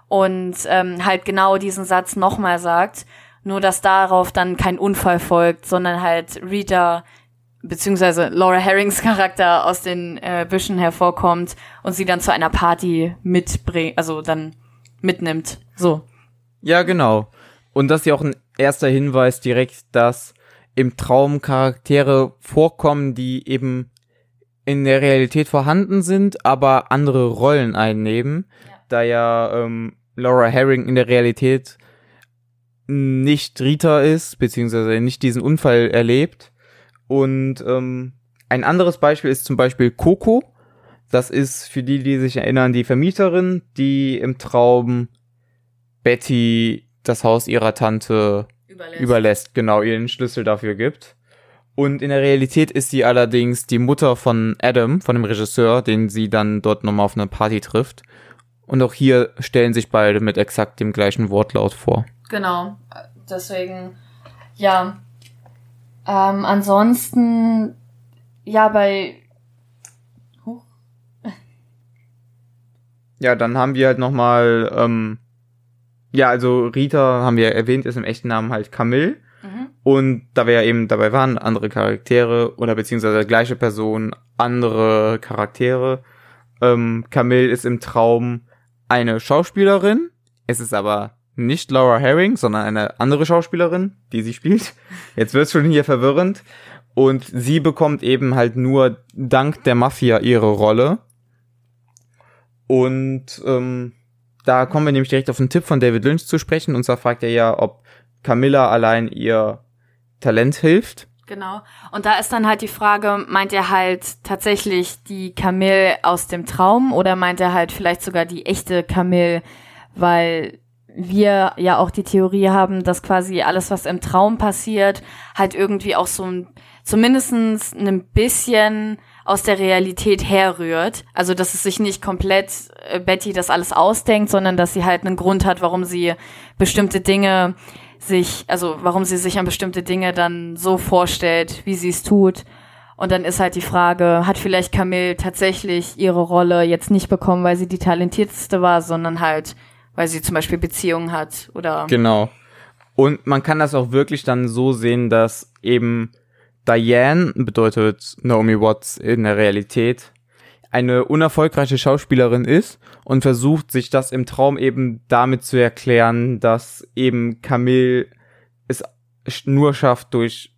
und ähm, halt genau diesen Satz nochmal sagt. Nur dass darauf dann kein Unfall folgt, sondern halt Rita beziehungsweise Laura Herrings Charakter aus den äh, Büschen hervorkommt und sie dann zu einer Party mitbringt, also dann mitnimmt. So. Ja, genau. Und dass sie auch ein erster Hinweis direkt, dass im Traum Charaktere vorkommen, die eben in der Realität vorhanden sind, aber andere Rollen einnehmen, ja. da ja ähm, Laura Herring in der Realität nicht Rita ist, beziehungsweise nicht diesen Unfall erlebt. Und ähm, ein anderes Beispiel ist zum Beispiel Coco. Das ist für die, die sich erinnern, die Vermieterin, die im Traum Betty das Haus ihrer Tante überlässt. überlässt, genau, ihren Schlüssel dafür gibt. Und in der Realität ist sie allerdings die Mutter von Adam, von dem Regisseur, den sie dann dort nochmal auf einer Party trifft. Und auch hier stellen sich beide mit exakt dem gleichen Wortlaut vor. Genau. Deswegen, ja. Ähm, ansonsten, ja, bei. Huch. Ja, dann haben wir halt nochmal ähm, ja, also Rita, haben wir erwähnt, ist im echten Namen halt Camille. Mhm. Und da wir ja eben dabei waren, andere Charaktere oder beziehungsweise gleiche Person, andere Charaktere. Ähm, Camille ist im Traum eine Schauspielerin. Es ist aber nicht Laura Herring, sondern eine andere Schauspielerin, die sie spielt. Jetzt wird's schon hier verwirrend. Und sie bekommt eben halt nur dank der Mafia ihre Rolle. Und ähm, da kommen wir nämlich direkt auf einen Tipp von David Lynch zu sprechen. Und zwar fragt er ja, ob Camilla allein ihr Talent hilft. Genau. Und da ist dann halt die Frage, meint er halt tatsächlich die Camille aus dem Traum oder meint er halt vielleicht sogar die echte Camille, weil wir ja auch die Theorie haben, dass quasi alles, was im Traum passiert, halt irgendwie auch so ein, zumindestens ein bisschen aus der Realität herrührt. Also, dass es sich nicht komplett äh, Betty das alles ausdenkt, sondern dass sie halt einen Grund hat, warum sie bestimmte Dinge sich, also warum sie sich an bestimmte Dinge dann so vorstellt, wie sie es tut. Und dann ist halt die Frage, hat vielleicht Camille tatsächlich ihre Rolle jetzt nicht bekommen, weil sie die talentierteste war, sondern halt, weil sie zum Beispiel Beziehungen hat oder. Genau. Und man kann das auch wirklich dann so sehen, dass eben Diane bedeutet Naomi Watts in der Realität eine unerfolgreiche Schauspielerin ist und versucht sich das im Traum eben damit zu erklären, dass eben Camille es nur schafft, durch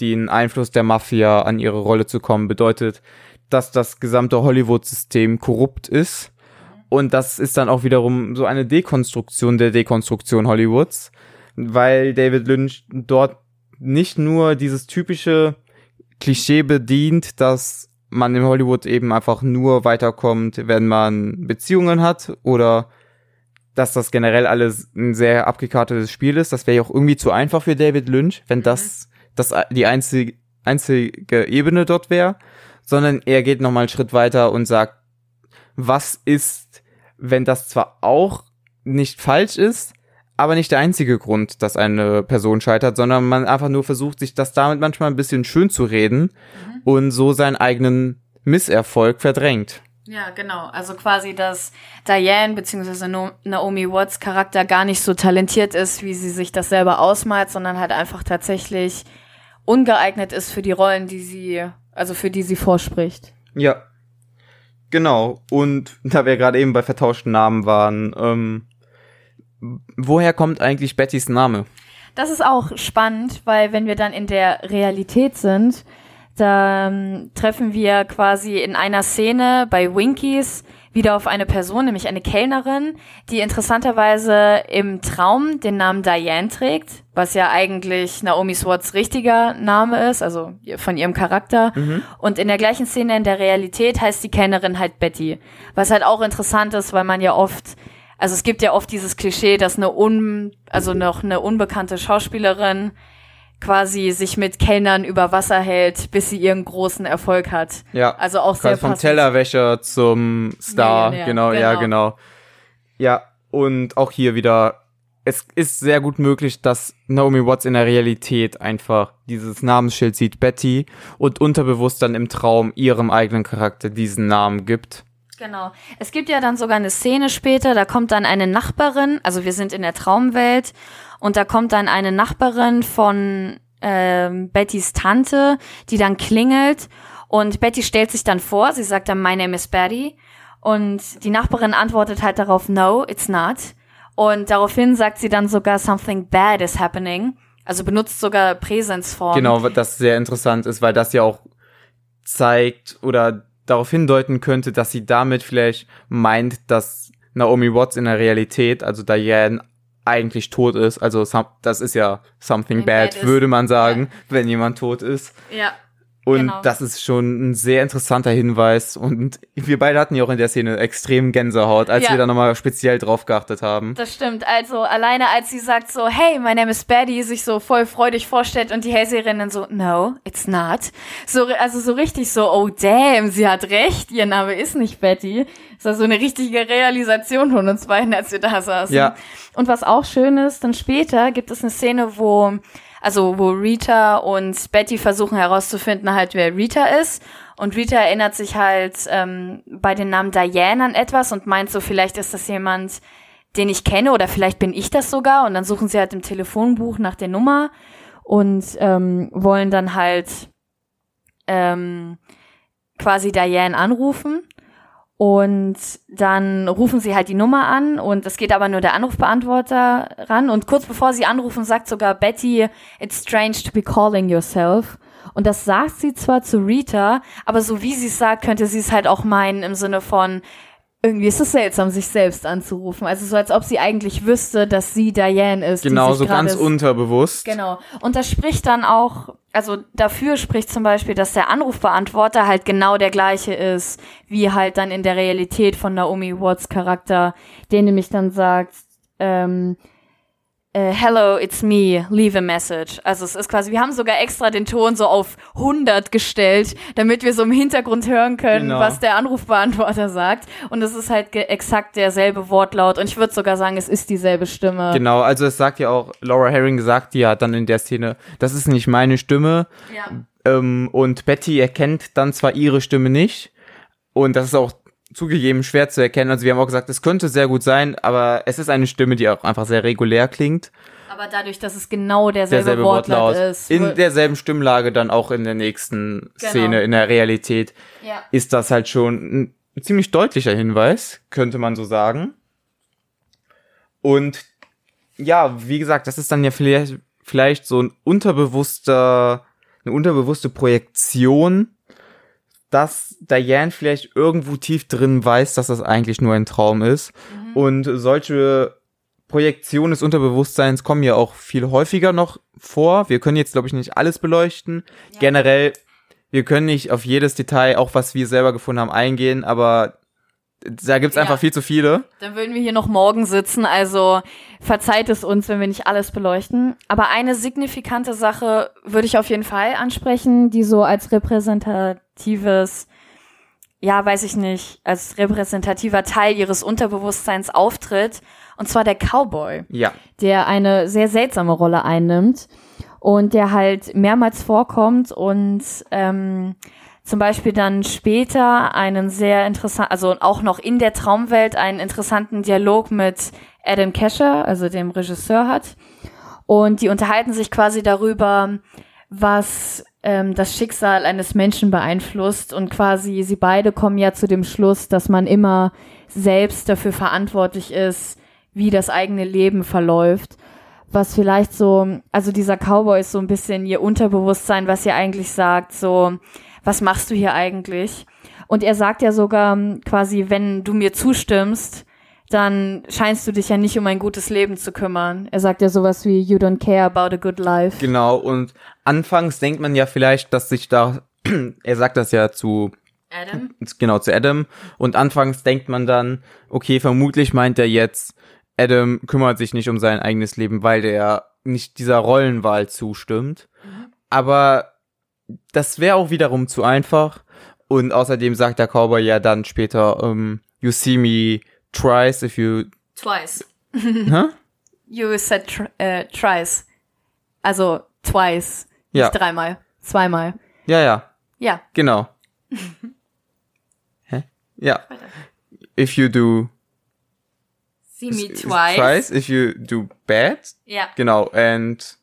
den Einfluss der Mafia an ihre Rolle zu kommen, bedeutet, dass das gesamte Hollywood-System korrupt ist. Und das ist dann auch wiederum so eine Dekonstruktion der Dekonstruktion Hollywoods, weil David Lynch dort nicht nur dieses typische Klischee bedient, dass man in Hollywood eben einfach nur weiterkommt, wenn man Beziehungen hat oder dass das generell alles ein sehr abgekartetes Spiel ist. Das wäre ja auch irgendwie zu einfach für David Lynch, wenn das, das die einzige, einzige Ebene dort wäre, sondern er geht nochmal einen Schritt weiter und sagt, was ist, wenn das zwar auch nicht falsch ist, aber nicht der einzige Grund, dass eine Person scheitert, sondern man einfach nur versucht, sich das damit manchmal ein bisschen schön zu reden mhm. und so seinen eigenen Misserfolg verdrängt. Ja, genau. Also quasi, dass Diane bzw. Naomi Watts Charakter gar nicht so talentiert ist, wie sie sich das selber ausmalt, sondern halt einfach tatsächlich ungeeignet ist für die Rollen, die sie, also für die sie vorspricht. Ja. Genau. Und da wir gerade eben bei vertauschten Namen waren, ähm, woher kommt eigentlich Bettys Name? Das ist auch spannend, weil wenn wir dann in der Realität sind, da ähm, treffen wir quasi in einer Szene bei Winkies wieder auf eine Person, nämlich eine Kellnerin, die interessanterweise im Traum den Namen Diane trägt, was ja eigentlich Naomi Swartz richtiger Name ist, also von ihrem Charakter. Mhm. Und in der gleichen Szene in der Realität heißt die Kellnerin halt Betty, was halt auch interessant ist, weil man ja oft also es gibt ja oft dieses Klischee, dass eine un, also noch eine unbekannte Schauspielerin quasi sich mit Kellnern über Wasser hält, bis sie ihren großen Erfolg hat. Ja. Also auch sehr vom Tellerwäscher zum Star. Millionär. Genau, genau, ja, genau. Ja, und auch hier wieder, es ist sehr gut möglich, dass Naomi Watts in der Realität einfach dieses Namensschild sieht, Betty, und unterbewusst dann im Traum ihrem eigenen Charakter diesen Namen gibt. Genau. Es gibt ja dann sogar eine Szene später, da kommt dann eine Nachbarin, also wir sind in der Traumwelt, und da kommt dann eine Nachbarin von ähm, Bettys Tante, die dann klingelt und Betty stellt sich dann vor, sie sagt dann, my name is Betty und die Nachbarin antwortet halt darauf, no, it's not. Und daraufhin sagt sie dann sogar, something bad is happening. Also benutzt sogar Präsensform. Genau, das sehr interessant ist, weil das ja auch zeigt oder darauf hindeuten könnte, dass sie damit vielleicht meint, dass Naomi Watts in der Realität, also Diane, eigentlich tot ist. Also das ist ja something bad, bad würde man sagen, ja. wenn jemand tot ist. Ja. Und genau. das ist schon ein sehr interessanter Hinweis. Und wir beide hatten ja auch in der Szene extrem Gänsehaut, als ja. wir da nochmal speziell drauf geachtet haben. Das stimmt. Also alleine als sie sagt so, hey, my name is Betty, sich so voll freudig vorstellt und die Hellseherin dann so, no, it's not. So, also so richtig so, oh damn, sie hat recht, ihr Name ist nicht Betty. Das war so eine richtige Realisation von uns beiden, als wir da saßen. Ja. Und was auch schön ist, dann später gibt es eine Szene, wo also wo Rita und Betty versuchen herauszufinden halt, wer Rita ist. Und Rita erinnert sich halt ähm, bei den Namen Diane an etwas und meint so, vielleicht ist das jemand, den ich kenne oder vielleicht bin ich das sogar. Und dann suchen sie halt im Telefonbuch nach der Nummer und ähm, wollen dann halt ähm, quasi Diane anrufen. Und dann rufen sie halt die Nummer an und es geht aber nur der Anrufbeantworter ran. Und kurz bevor sie anrufen, sagt sogar Betty, it's strange to be calling yourself. Und das sagt sie zwar zu Rita, aber so wie sie es sagt, könnte sie es halt auch meinen im Sinne von, irgendwie ist es seltsam, sich selbst anzurufen. Also so, als ob sie eigentlich wüsste, dass sie Diane ist. Genau, so ganz unterbewusst. Genau. Und das spricht dann auch, also dafür spricht zum Beispiel, dass der Anrufbeantworter halt genau der gleiche ist, wie halt dann in der Realität von Naomi Watts Charakter, der nämlich dann sagt, ähm, äh, Hello, it's me, leave a message. Also es ist quasi, wir haben sogar extra den Ton so auf 100 gestellt, damit wir so im Hintergrund hören können, genau. was der Anrufbeantworter sagt. Und es ist halt exakt derselbe Wortlaut. Und ich würde sogar sagen, es ist dieselbe Stimme. Genau, also es sagt ja auch, Laura Herring sagt ja dann in der Szene, das ist nicht meine Stimme. Ja. Ähm, und Betty erkennt dann zwar ihre Stimme nicht. Und das ist auch zugegeben schwer zu erkennen. Also wir haben auch gesagt, es könnte sehr gut sein, aber es ist eine Stimme, die auch einfach sehr regulär klingt. Aber dadurch, dass es genau derselbe, derselbe Wortlaut, Wortlaut ist. In derselben Stimmlage dann auch in der nächsten genau. Szene, in der Realität, ja. ist das halt schon ein ziemlich deutlicher Hinweis, könnte man so sagen. Und ja, wie gesagt, das ist dann ja vielleicht, vielleicht so ein unterbewusster, eine unterbewusste Projektion dass Diane vielleicht irgendwo tief drin weiß, dass das eigentlich nur ein Traum ist. Mhm. Und solche Projektionen des Unterbewusstseins kommen ja auch viel häufiger noch vor. Wir können jetzt, glaube ich, nicht alles beleuchten. Ja. Generell, wir können nicht auf jedes Detail, auch was wir selber gefunden haben, eingehen, aber da gibt's ja. einfach viel zu viele. Dann würden wir hier noch morgen sitzen, also verzeiht es uns, wenn wir nicht alles beleuchten. Aber eine signifikante Sache würde ich auf jeden Fall ansprechen, die so als repräsentatives, ja, weiß ich nicht, als repräsentativer Teil ihres Unterbewusstseins auftritt. Und zwar der Cowboy. Ja. Der eine sehr seltsame Rolle einnimmt und der halt mehrmals vorkommt und ähm, zum Beispiel dann später einen sehr interessanten, also auch noch in der Traumwelt einen interessanten Dialog mit Adam Kesher, also dem Regisseur hat. Und die unterhalten sich quasi darüber, was ähm, das Schicksal eines Menschen beeinflusst. Und quasi sie beide kommen ja zu dem Schluss, dass man immer selbst dafür verantwortlich ist, wie das eigene Leben verläuft. Was vielleicht so, also dieser Cowboy ist so ein bisschen ihr Unterbewusstsein, was ihr eigentlich sagt, so, was machst du hier eigentlich? Und er sagt ja sogar quasi, wenn du mir zustimmst, dann scheinst du dich ja nicht um ein gutes Leben zu kümmern. Er sagt ja sowas wie, you don't care about a good life. Genau, und anfangs denkt man ja vielleicht, dass sich da, er sagt das ja zu Adam? Genau, zu Adam. Und anfangs denkt man dann, okay, vermutlich meint er jetzt, Adam kümmert sich nicht um sein eigenes Leben, weil der nicht dieser Rollenwahl zustimmt. Mhm. Aber das wäre auch wiederum zu einfach. Und außerdem sagt der Cowboy ja dann später, um, ähm, you see me twice if you... Twice. huh? You said tr äh, twice. Also twice. Ja. Nicht dreimal. Zweimal. Ja, ja. Ja. Genau. Hä? Ja. If you do... See me twice. Twice, if you do bad. Ja. Genau, and...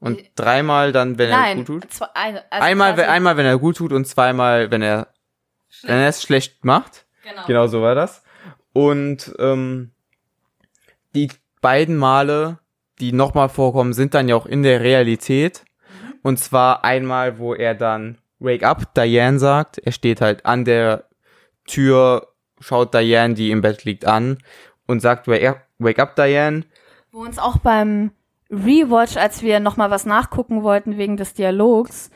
Und äh, dreimal dann, wenn Nein, er gut tut? Zwei, also einmal, wenn, einmal, wenn er gut tut und zweimal, wenn er, wenn er es schlecht macht. Genau. Genau so war das. Und ähm, die beiden Male, die nochmal vorkommen, sind dann ja auch in der Realität. Und zwar einmal, wo er dann Wake up, Diane sagt. Er steht halt an der Tür, schaut Diane, die im Bett liegt, an und sagt Wake up, Wake up Diane. Wo uns auch beim Rewatch, als wir nochmal was nachgucken wollten wegen des Dialogs,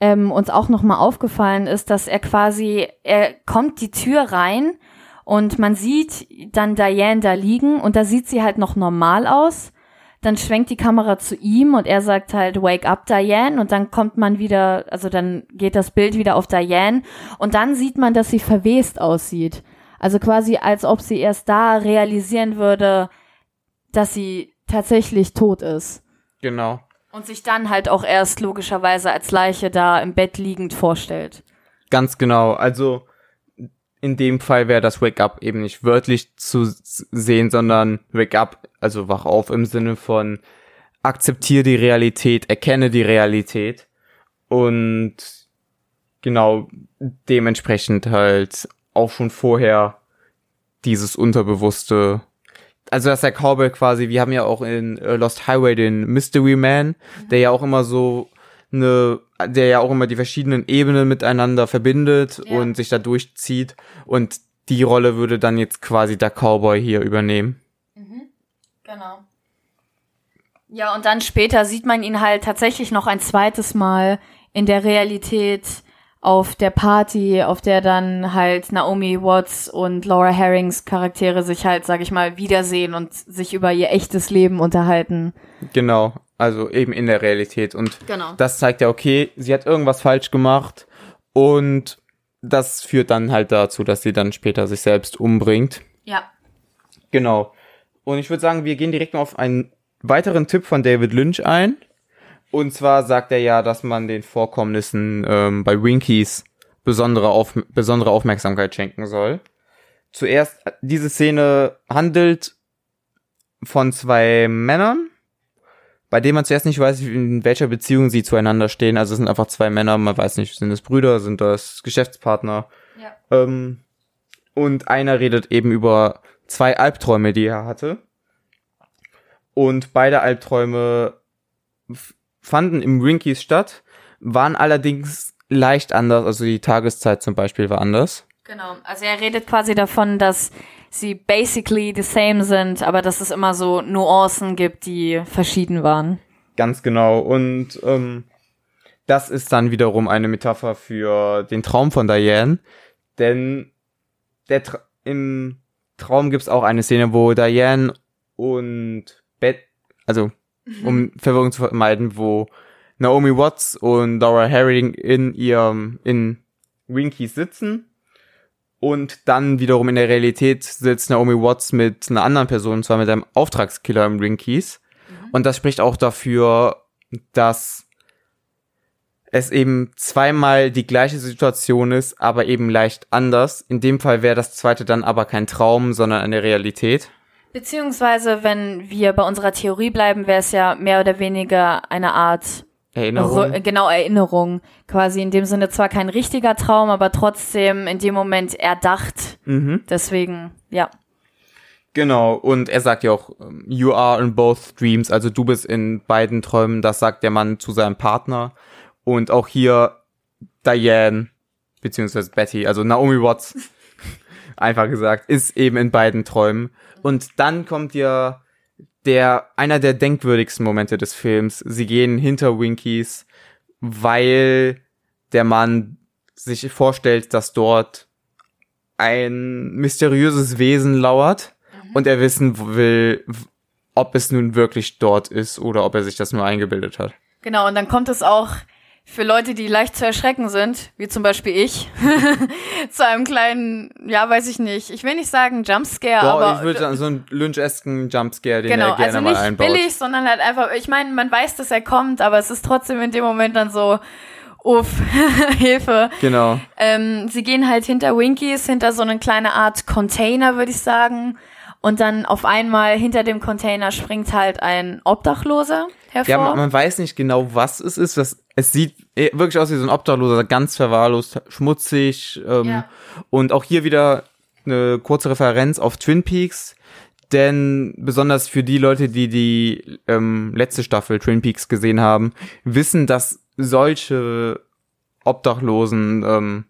ähm, uns auch nochmal aufgefallen ist, dass er quasi, er kommt die Tür rein und man sieht dann Diane da liegen und da sieht sie halt noch normal aus. Dann schwenkt die Kamera zu ihm und er sagt halt, wake up Diane und dann kommt man wieder, also dann geht das Bild wieder auf Diane und dann sieht man, dass sie verwest aussieht. Also quasi als ob sie erst da realisieren würde, dass sie tatsächlich tot ist. Genau. Und sich dann halt auch erst logischerweise als Leiche da im Bett liegend vorstellt. Ganz genau. Also in dem Fall wäre das Wake Up eben nicht wörtlich zu sehen, sondern Wake Up, also wach auf im Sinne von akzeptiere die Realität, erkenne die Realität und genau dementsprechend halt auch schon vorher dieses Unterbewusste also dass der Cowboy quasi, wir haben ja auch in äh, Lost Highway den Mystery Man, mhm. der ja auch immer so eine, der ja auch immer die verschiedenen Ebenen miteinander verbindet ja. und sich da durchzieht. Und die Rolle würde dann jetzt quasi der Cowboy hier übernehmen. Mhm. Genau. Ja, und dann später sieht man ihn halt tatsächlich noch ein zweites Mal in der Realität auf der Party, auf der dann halt Naomi Watts und Laura Herrings Charaktere sich halt, sag ich mal, wiedersehen und sich über ihr echtes Leben unterhalten. Genau, also eben in der Realität. Und genau. das zeigt ja, okay, sie hat irgendwas falsch gemacht und das führt dann halt dazu, dass sie dann später sich selbst umbringt. Ja. Genau. Und ich würde sagen, wir gehen direkt mal auf einen weiteren Tipp von David Lynch ein. Und zwar sagt er ja, dass man den Vorkommnissen ähm, bei Winkies besondere, auf, besondere Aufmerksamkeit schenken soll. Zuerst, diese Szene handelt von zwei Männern, bei denen man zuerst nicht weiß, in welcher Beziehung sie zueinander stehen. Also es sind einfach zwei Männer, man weiß nicht, sind das Brüder, sind das Geschäftspartner. Ja. Ähm, und einer redet eben über zwei Albträume, die er hatte. Und beide Albträume fanden im Winkies statt, waren allerdings leicht anders. Also die Tageszeit zum Beispiel war anders. Genau. Also er redet quasi davon, dass sie basically the same sind, aber dass es immer so Nuancen gibt, die verschieden waren. Ganz genau. Und ähm, das ist dann wiederum eine Metapher für den Traum von Diane. Denn der Tra im Traum gibt's auch eine Szene, wo Diane und Beth, also um Verwirrung zu vermeiden, wo Naomi Watts und Dora Herring in ihrem, in Winkies sitzen. Und dann wiederum in der Realität sitzt Naomi Watts mit einer anderen Person, und zwar mit einem Auftragskiller im Winkies. Und das spricht auch dafür, dass es eben zweimal die gleiche Situation ist, aber eben leicht anders. In dem Fall wäre das zweite dann aber kein Traum, sondern eine Realität. Beziehungsweise, wenn wir bei unserer Theorie bleiben, wäre es ja mehr oder weniger eine Art Erinnerung. Ru- genau Erinnerung. Quasi in dem Sinne zwar kein richtiger Traum, aber trotzdem in dem Moment erdacht. Mhm. Deswegen, ja. Genau, und er sagt ja auch, ähm, you are in both dreams, also du bist in beiden Träumen, das sagt der Mann zu seinem Partner. Und auch hier Diane, beziehungsweise Betty, also Naomi Watts, einfach gesagt, ist eben in beiden Träumen. Und dann kommt ja der, einer der denkwürdigsten Momente des Films. Sie gehen hinter Winkies, weil der Mann sich vorstellt, dass dort ein mysteriöses Wesen lauert und er wissen will, ob es nun wirklich dort ist oder ob er sich das nur eingebildet hat. Genau, und dann kommt es auch für Leute, die leicht zu erschrecken sind, wie zum Beispiel ich, zu einem kleinen, ja, weiß ich nicht, ich will nicht sagen Jumpscare, Doch, aber ich würde sagen, so einen Lynch-esken Jumpscare, den genau, er gerne also mal nicht einbaut. billig, sondern halt einfach, ich meine, man weiß, dass er kommt, aber es ist trotzdem in dem Moment dann so, uff, Hilfe. Genau. Ähm, sie gehen halt hinter Winkies, hinter so eine kleine Art Container, würde ich sagen. Und dann auf einmal hinter dem Container springt halt ein Obdachloser hervor. Ja, man, man weiß nicht genau, was es ist. Das, es sieht eh wirklich aus wie so ein Obdachloser, ganz verwahrlost, schmutzig. Ähm, Ja. Und auch hier wieder eine kurze Referenz auf Twin Peaks. Denn besonders für die Leute, die die ähm, letzte Staffel Twin Peaks gesehen haben, wissen, dass solche Obdachlosen ähm,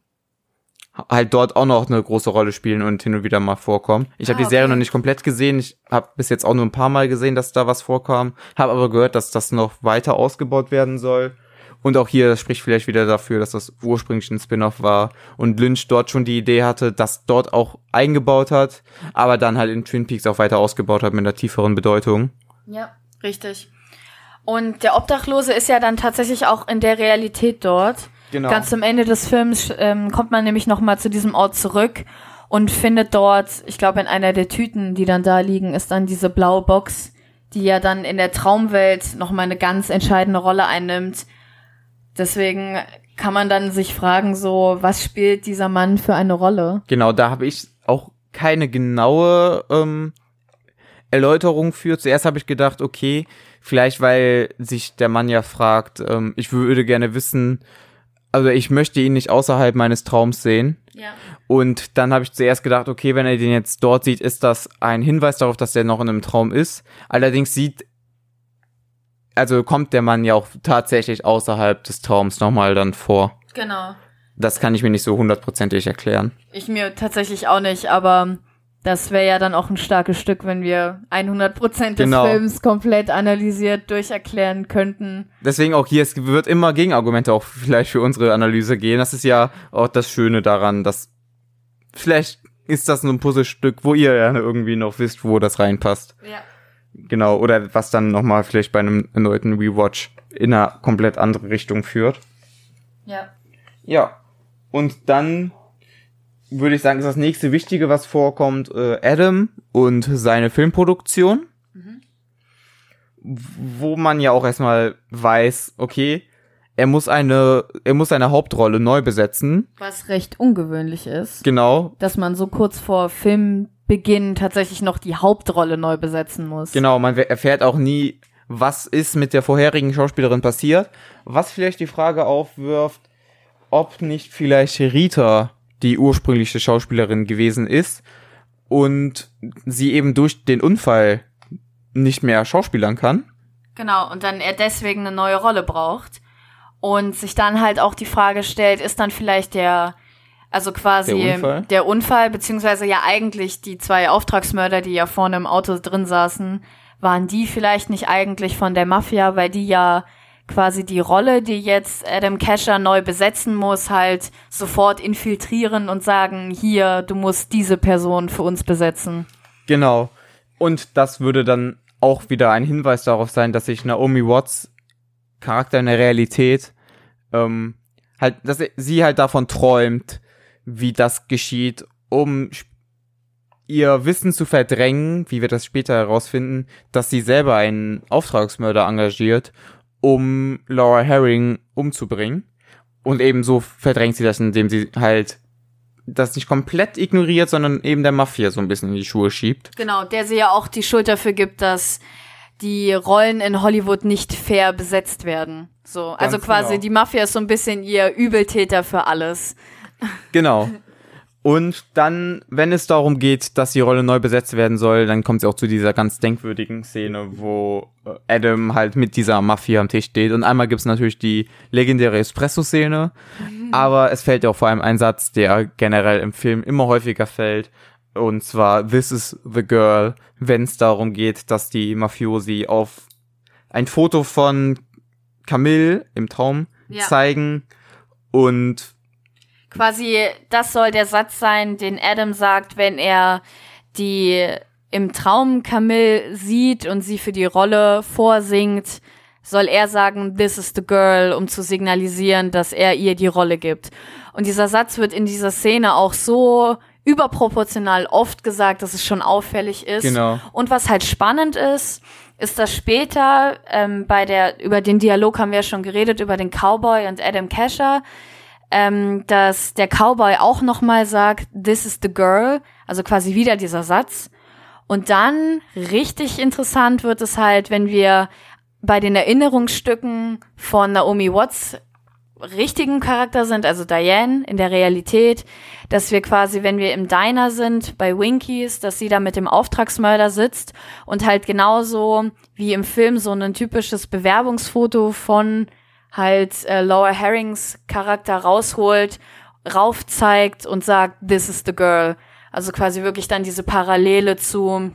halt dort auch noch eine große Rolle spielen und hin und wieder mal vorkommen. Ich habe Ah, die Serie okay. noch nicht komplett gesehen. Ich habe bis jetzt auch nur ein paar Mal gesehen, dass da was vorkam. Habe aber gehört, dass das noch weiter ausgebaut werden soll. Und auch hier spricht vielleicht wieder dafür, dass das ursprünglich ein Spin-off war und Lynch dort schon die Idee hatte, das dort auch eingebaut hat, aber dann halt in Twin Peaks auch weiter ausgebaut hat mit einer tieferen Bedeutung. Ja, richtig. Und der Obdachlose ist ja dann tatsächlich auch in der Realität dort. Genau. Ganz zum Ende des Films ähm, kommt man nämlich noch mal zu diesem Ort zurück und findet dort, ich glaube in einer der Tüten, die dann da liegen, ist dann diese blaue Box, die ja dann in der Traumwelt noch mal eine ganz entscheidende Rolle einnimmt. Deswegen kann man dann sich fragen, so, was spielt dieser Mann für eine Rolle? Genau, da habe ich auch keine genaue ähm, Erläuterung für. Zuerst habe ich gedacht, okay, vielleicht weil sich der Mann ja fragt, ähm, ich würde gerne wissen, also ich möchte ihn nicht außerhalb meines Traums sehen. Ja. Und dann habe ich zuerst gedacht, okay, wenn er den jetzt dort sieht, ist das ein Hinweis darauf, dass er noch in einem Traum ist. Allerdings sieht, also kommt der Mann ja auch tatsächlich außerhalb des Traums nochmal dann vor. Genau. Das kann ich mir nicht so hundertprozentig erklären. Ich mir tatsächlich auch nicht, aber das wäre ja dann auch ein starkes Stück, wenn wir 100% des Genau. Films komplett analysiert durcherklären könnten. Deswegen auch hier, es wird immer Gegenargumente auch vielleicht für unsere Analyse gehen. Das ist ja auch das Schöne daran, dass vielleicht ist das so ein Puzzlestück, wo ihr ja irgendwie noch wisst, wo das reinpasst. Ja. Genau, oder was dann nochmal vielleicht bei einem erneuten Rewatch in eine komplett andere Richtung führt. Ja. Ja. Und dann würde ich sagen, ist das nächste Wichtige, was vorkommt, äh, Adam und seine Filmproduktion. Wo man ja auch erstmal weiß, okay, er muss eine, er muss seine Hauptrolle neu besetzen. Was recht ungewöhnlich ist, Genau. dass man so kurz vor Filmbeginn tatsächlich noch die Hauptrolle neu besetzen muss. Genau, man erfährt auch nie, was ist mit der vorherigen Schauspielerin passiert. Was vielleicht die Frage aufwirft, ob nicht vielleicht Rita die ursprüngliche Schauspielerin gewesen ist und sie eben durch den Unfall nicht mehr schauspielern kann. Genau, und dann er deswegen eine neue Rolle braucht. Und sich dann halt auch die Frage stellt, ist dann vielleicht der Also quasi Der Unfall? der Unfall, beziehungsweise ja eigentlich die zwei Auftragsmörder, die ja vorne im Auto drin saßen, waren die vielleicht nicht eigentlich von der Mafia, weil die ja quasi die Rolle, die jetzt Adam Casher neu besetzen muss, halt sofort infiltrieren und sagen, hier, du musst diese Person für uns besetzen. Genau. Und das würde dann auch wieder ein Hinweis darauf sein, dass sich Naomi Watts Charakter in der Realität ähm, halt, dass sie halt davon träumt, wie das geschieht, um ihr Wissen zu verdrängen, wie wir das später herausfinden, dass sie selber einen Auftragsmörder engagiert, um Laura Herring umzubringen. Und ebenso verdrängt sie das, indem sie halt das nicht komplett ignoriert, sondern eben der Mafia so ein bisschen in die Schuhe schiebt. Genau, der sie ja auch die Schuld dafür gibt, dass die Rollen in Hollywood nicht fair besetzt werden. So, also Ganz quasi genau. die Mafia ist so ein bisschen ihr Übeltäter für alles. Genau. Und dann, wenn es darum geht, dass die Rolle neu besetzt werden soll, dann kommt es auch zu dieser ganz denkwürdigen Szene, wo äh, Adam halt mit dieser Mafia am Tisch steht. Und einmal gibt es natürlich die legendäre Espresso-Szene, aber es fällt ja auch vor allem ein Satz, der generell im Film immer häufiger fällt. Und zwar, this is the girl, wenn es darum geht, dass die Mafiosi auf ein Foto von Camille im Traum Ja. zeigen und Quasi, das soll der Satz sein, den Adam sagt, wenn er die im Traum Camille sieht und sie für die Rolle vorsingt, soll er sagen, this is the girl, um zu signalisieren, dass er ihr die Rolle gibt. Und dieser Satz wird in dieser Szene auch so überproportional oft gesagt, dass es schon auffällig ist. Genau. Und was halt spannend ist, ist, dass später ähm, bei der, über den Dialog haben wir ja schon geredet, über den Cowboy und Adam Casher, ähm, dass der Cowboy auch nochmal sagt, this is the girl, also quasi wieder dieser Satz. Und dann richtig interessant wird es halt, wenn wir bei den Erinnerungsstücken von Naomi Watts richtigen Charakter sind, also Diane in der Realität, dass wir quasi, wenn wir im Diner sind bei Winkies, dass sie da mit dem Auftragsmörder sitzt und halt genauso wie im Film so ein typisches Bewerbungsfoto von halt äh, Laura Herrings Charakter rausholt, raufzeigt und sagt, this is the girl. Also quasi wirklich dann diese Parallele zu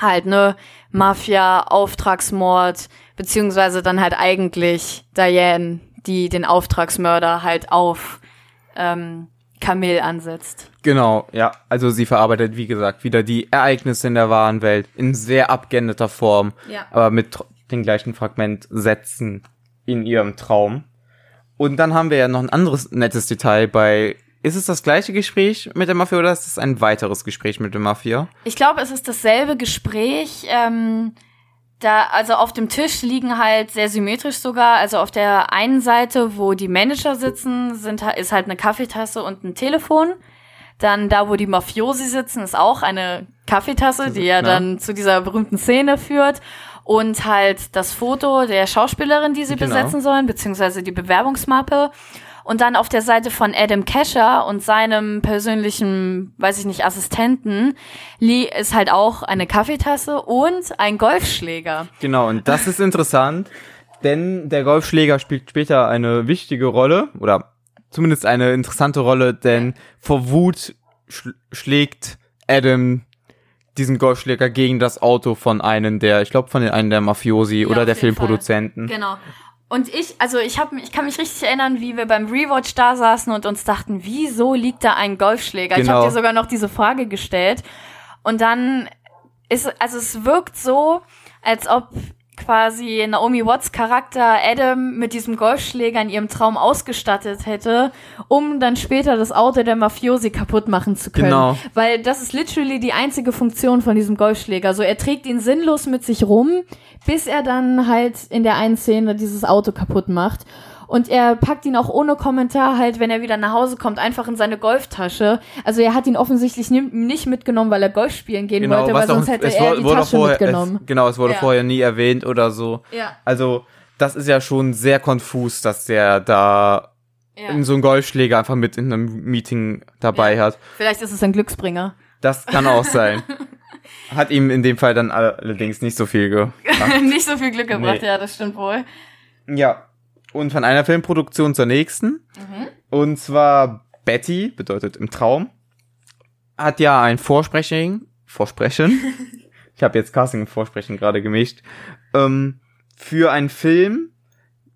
halt, ne, Mafia, Auftragsmord, beziehungsweise dann halt eigentlich Diane, die den Auftragsmörder halt auf ähm, Camille ansetzt. Genau, ja. Also sie verarbeitet, wie gesagt, wieder die Ereignisse in der wahren Welt in sehr abgeänderter Form, Ja. aber mit den gleichen Fragmentsätzen in ihrem Traum. Und dann haben wir ja noch ein anderes nettes Detail bei. Ist es das gleiche Gespräch mit der Mafia oder ist es ein weiteres Gespräch mit der Mafia? Ich glaube, es ist dasselbe Gespräch. Ähm, da, also auf dem Tisch liegen halt sehr symmetrisch sogar. Also auf der einen Seite, wo die Manager sitzen, sind, ist halt eine Kaffeetasse und ein Telefon. Dann da, wo die Mafiosi sitzen, ist auch eine Kaffeetasse, die ja Ja. dann zu dieser berühmten Szene führt. Und halt das Foto der Schauspielerin, die sie Genau. besetzen sollen, beziehungsweise die Bewerbungsmappe. Und dann auf der Seite von Adam Casher und seinem persönlichen, weiß ich nicht, Assistenten, li- ist halt auch eine Kaffeetasse und ein Golfschläger. Genau, und das ist interessant, denn der Golfschläger spielt später eine wichtige Rolle oder zumindest eine interessante Rolle, denn vor Wut schl schlägt Adam diesen Golfschläger gegen das Auto von einem der, ich glaube von den einen der Mafiosi oder auf der jeden Fall. Filmproduzenten. Genau. Und ich, also ich habe, ich kann mich richtig erinnern, wie wir beim Rewatch da saßen und uns dachten, wieso liegt da ein Golfschläger? Ich Genau. habe dir sogar noch diese Frage gestellt. Und dann ist, also es wirkt so, als ob quasi Naomi Watts Charakter Adam mit diesem Golfschläger in ihrem Traum ausgestattet hätte, um dann später das Auto der Mafiosi kaputt machen zu können. Genau. Weil das ist literally die einzige Funktion von diesem Golfschläger. So, er trägt ihn sinnlos mit sich rum, bis er dann halt in der einen Szene dieses Auto kaputt macht. Und er packt ihn auch ohne Kommentar halt, wenn er wieder nach Hause kommt, einfach in seine Golftasche. Also er hat ihn offensichtlich ni- nicht mitgenommen, weil er Golf spielen gehen wollte, weil Genau, was auch- sonst hätte es er wurde- die wurde Tasche vorher, mitgenommen. Es, genau, es wurde Ja. vorher nie erwähnt oder so. Ja. Also, das ist ja schon sehr konfus, dass der da ja. so einen Golfschläger einfach mit in einem Meeting dabei Ja. hat. Vielleicht ist es ein Glücksbringer. Das kann auch sein. Hat ihm in dem Fall dann allerdings nicht so viel ge nicht so viel Glück gebracht, Nee. ja, das stimmt wohl. Ja. Und von einer Filmproduktion zur nächsten. Und zwar Betty, bedeutet im Traum, hat ja ein Vorsprechen, Vorsprechen, ich habe jetzt Casting und Vorsprechen gerade gemischt, ähm, für einen Film,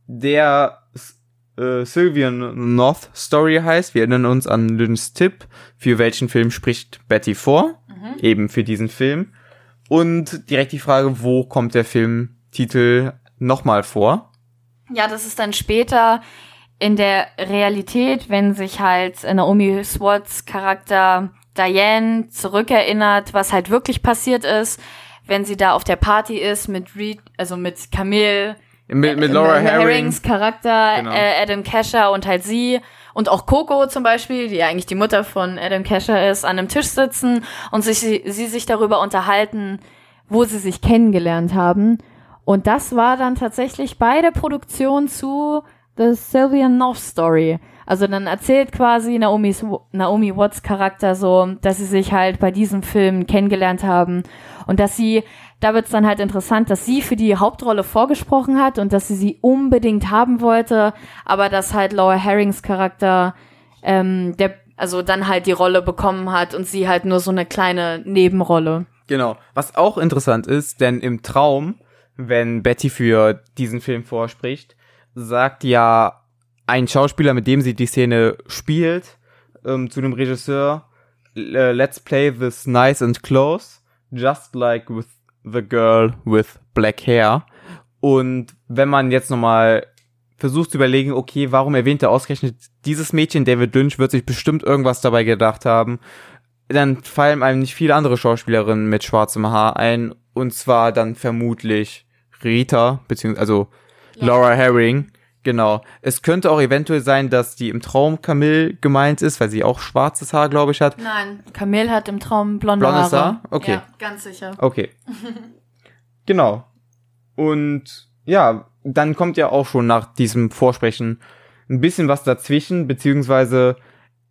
der äh, Sylvian North Story heißt. Wir erinnern uns an Lynns Tipp, für welchen Film spricht Betty vor, mhm. eben für diesen Film. Und direkt die Frage, wo kommt der Filmtitel nochmal vor? Ja, das ist dann später in der Realität, wenn sich halt Naomi Swartz Charakter Diane zurückerinnert, was halt wirklich passiert ist, wenn sie da auf der Party ist mit Reed, also mit Camille, mit, mit Laura Herring. Herrings Charakter, genau. äh, Adam Kesher und halt sie und auch Coco zum Beispiel, die ja eigentlich die Mutter von Adam Kesher ist, an einem Tisch sitzen und sich, sie, sie sich darüber unterhalten, wo sie sich kennengelernt haben. Und das war dann tatsächlich bei der Produktion zu The Sylvian North Story. Also dann erzählt quasi Naomi's, Naomi Watts Charakter so, dass sie sich halt bei diesem Film kennengelernt haben und dass sie, da wird's dann halt interessant, dass sie für die Hauptrolle vorgesprochen hat und dass sie sie unbedingt haben wollte, aber dass halt Laura Herrings Charakter, ähm, der, also dann halt die Rolle bekommen hat und sie halt nur so eine kleine Nebenrolle. Genau. Was auch interessant ist, denn im Traum, wenn Betty für diesen Film vorspricht, sagt ja ein Schauspieler, mit dem sie die Szene spielt, ähm, zu dem Regisseur, äh, let's play this nice and close, just like with the girl with black hair. Und wenn man jetzt nochmal versucht zu überlegen, okay, warum erwähnt er ausgerechnet dieses Mädchen, David Lynch, wird sich bestimmt irgendwas dabei gedacht haben, dann fallen einem nicht viele andere Schauspielerinnen mit schwarzem Haar ein, und zwar dann vermutlich Rita, beziehungsweise, also Laura Herring, Genau. Es könnte auch eventuell sein, dass die im Traum Camille gemeint ist, weil sie auch schwarzes Haar, glaube ich, hat. Nein, Camille hat im Traum blonde Blondes Haare. Haar? Okay. Ja, ganz sicher. Okay. genau. Und ja, dann kommt ja auch schon nach diesem Vorsprechen ein bisschen was dazwischen, beziehungsweise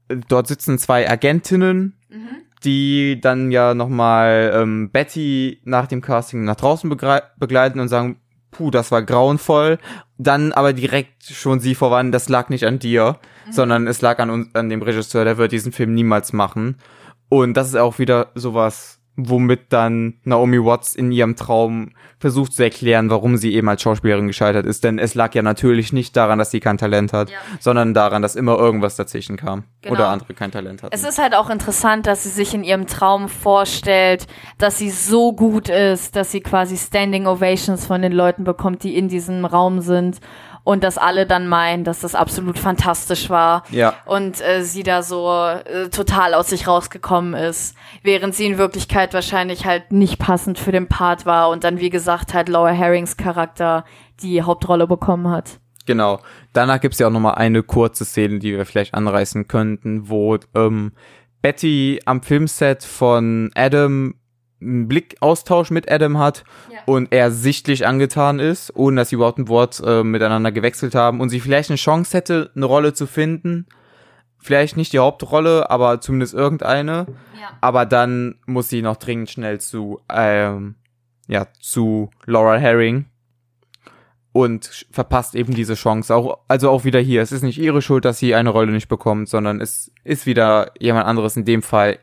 äh, dort sitzen zwei Agentinnen, mhm. Die dann ja nochmal ähm, Betty nach dem Casting nach draußen begleiten und sagen, puh, das war grauenvoll. Dann aber direkt schon sie voran, das lag nicht an dir, mhm. sondern es lag an uns, an dem Regisseur, der wird diesen Film niemals machen. Und das ist auch wieder sowas, womit dann Naomi Watts in ihrem Traum versucht zu erklären, warum sie eben als Schauspielerin gescheitert ist. Denn es lag ja natürlich nicht daran, dass sie kein Talent hat, ja. sondern daran, dass immer irgendwas dazwischen kam genau. oder andere kein Talent hatten. Es ist halt auch interessant, dass sie sich in ihrem Traum vorstellt, dass sie so gut ist, dass sie quasi Standing Ovations von den Leuten bekommt, die in diesem Raum sind und dass alle dann meinen, dass das absolut fantastisch war ja. und äh, sie da so äh, total aus sich rausgekommen ist, während sie in Wirklichkeit wahrscheinlich halt nicht passend für den Part war und dann wie gesagt halt Laura Herrings Charakter die Hauptrolle bekommen hat. Genau. Danach gibt's ja auch nochmal eine kurze Szene, die wir vielleicht anreißen könnten, wo ähm, Betty am Filmset von Adam einen Blickaustausch mit Adam hat ja. und er sichtlich angetan ist, ohne dass sie überhaupt ein Wort äh, miteinander gewechselt haben und sie vielleicht eine Chance hätte, eine Rolle zu finden. Vielleicht nicht die Hauptrolle, aber zumindest irgendeine. Ja. Aber dann muss sie noch dringend schnell zu, ähm, ja, zu Laura Herring und verpasst eben diese Chance. Auch, also auch wieder hier. Es ist nicht ihre Schuld, dass sie eine Rolle nicht bekommt, sondern es ist wieder jemand anderes, in dem Fall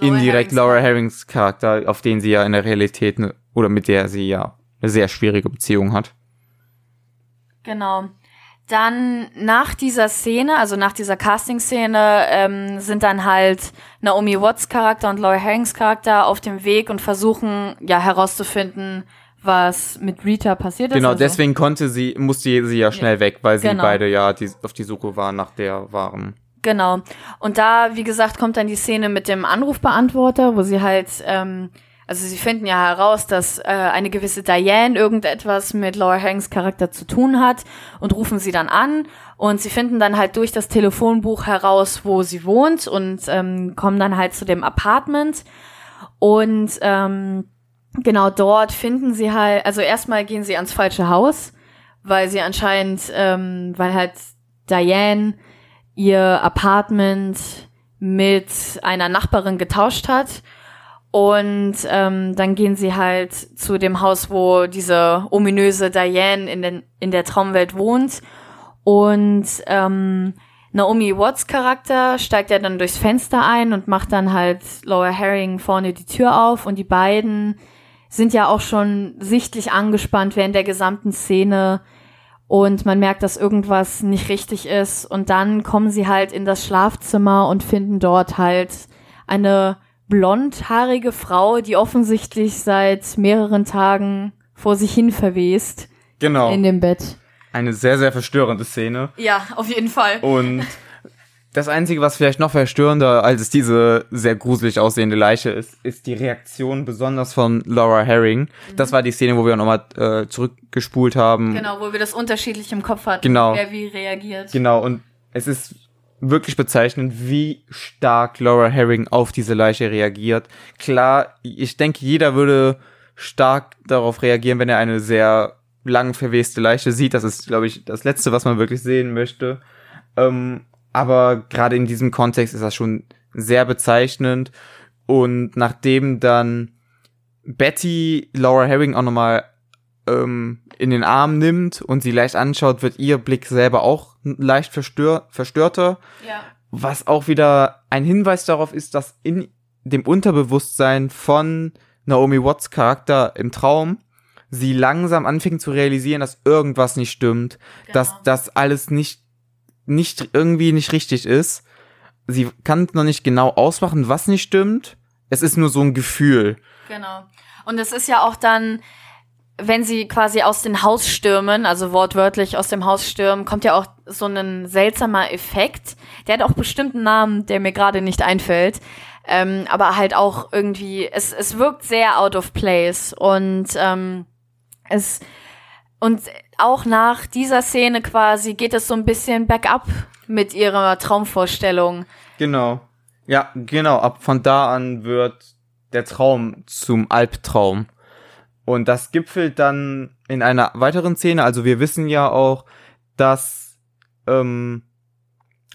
Laura indirekt Herrings Laura Herrings Charakter, auf den sie ja in der Realität ne, oder mit der sie ja eine sehr schwierige Beziehung hat. Genau. Dann nach dieser Szene, also nach dieser Casting-Szene, ähm, sind dann halt Naomi Watts Charakter und Laura Herrings Charakter auf dem Weg und versuchen ja herauszufinden, was mit Rita passiert ist. Genau, also. deswegen konnte sie, musste sie ja schnell ja. weg, weil sie genau. beide ja die, auf die Suche waren nach der wahren Genau. Und da, wie gesagt, kommt dann die Szene mit dem Anrufbeantworter, wo sie halt, ähm, also sie finden ja heraus, dass äh, eine gewisse Diane irgendetwas mit Laura Hanks Charakter zu tun hat und rufen sie dann an und sie finden dann halt durch das Telefonbuch heraus, wo sie wohnt und ähm, kommen dann halt zu dem Apartment und ähm, genau dort finden sie halt, also erstmal gehen sie ans falsche Haus, weil sie anscheinend, ähm, weil halt Diane ihr Apartment mit einer Nachbarin getauscht hat. Und ähm, dann gehen sie halt zu dem Haus, wo diese ominöse Diane in, den, in der Traumwelt wohnt. Und ähm, Naomi Watts Charakter steigt ja dann durchs Fenster ein und macht dann halt Laura Herring vorne die Tür auf und die beiden sind ja auch schon sichtlich angespannt während der gesamten Szene und man merkt, dass irgendwas nicht richtig ist und dann kommen sie halt in das Schlafzimmer und finden dort halt eine blondhaarige Frau, die offensichtlich seit mehreren Tagen vor sich hin verwest. Genau. In dem Bett. Eine sehr, sehr verstörende Szene. Ja, auf jeden Fall. Und das Einzige, was vielleicht noch verstörender als diese sehr gruselig aussehende Leiche ist, ist die Reaktion besonders von Laura Herring. Mhm. Das war die Szene, wo wir nochmal äh, zurückgespult haben. Genau, wo wir das unterschiedlich im Kopf hatten, genau. wer wie reagiert. Genau, und es ist wirklich bezeichnend, wie stark Laura Herring auf diese Leiche reagiert. Klar, ich denke, jeder würde stark darauf reagieren, wenn er eine sehr lang verweste Leiche sieht. Das ist, glaube ich, das Letzte, was man wirklich sehen möchte. Ähm, aber gerade in diesem Kontext ist das schon sehr bezeichnend. Und nachdem dann Betty Laura Herring auch nochmal ähm, in den Arm nimmt und sie leicht anschaut, wird ihr Blick selber auch leicht verstör verstörter. Ja. Was auch wieder ein Hinweis darauf ist, dass in dem Unterbewusstsein von Naomi Watts Charakter im Traum sie langsam anfing zu realisieren, dass irgendwas nicht stimmt, genau. dass das alles nicht, nicht irgendwie nicht richtig ist. Sie kann noch nicht genau ausmachen, was nicht stimmt. Es ist nur so ein Gefühl. Genau. Und es ist ja auch dann, wenn sie quasi aus dem Haus stürmen, also wortwörtlich aus dem Haus stürmen, kommt ja auch so ein seltsamer Effekt. Der hat auch bestimmten Namen, der mir gerade nicht einfällt. Ähm, aber halt auch irgendwie, es, es wirkt sehr out of place und ähm, es und auch nach dieser Szene quasi geht es so ein bisschen bergab mit ihrer Traumvorstellung. Genau. Ja, genau. Ab von da an wird der Traum zum Albtraum. Und das gipfelt dann in einer weiteren Szene. Also wir wissen ja auch, dass, ähm,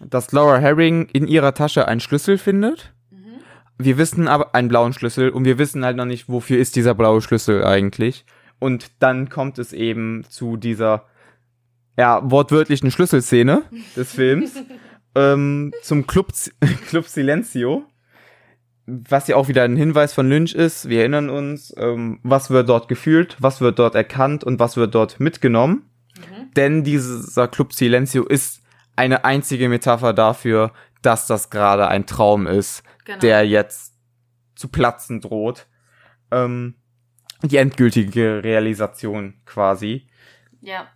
dass Laura Herring in ihrer Tasche einen Schlüssel findet. Mhm. Wir wissen aber einen blauen Schlüssel und wir wissen halt noch nicht, wofür ist dieser blaue Schlüssel eigentlich. Und dann kommt es eben zu dieser, ja, wortwörtlichen Schlüsselszene des Films. ähm, zum Club, Club Silencio was ja auch wieder ein Hinweis von Lynch ist, wir erinnern uns, ähm, was wird dort gefühlt, was wird dort erkannt und was wird dort mitgenommen. Mhm. Denn dieser Club Silencio ist eine einzige Metapher dafür, dass das gerade ein Traum ist, genau. der jetzt zu platzen droht. Ähm, die endgültige Realisation quasi. Ja.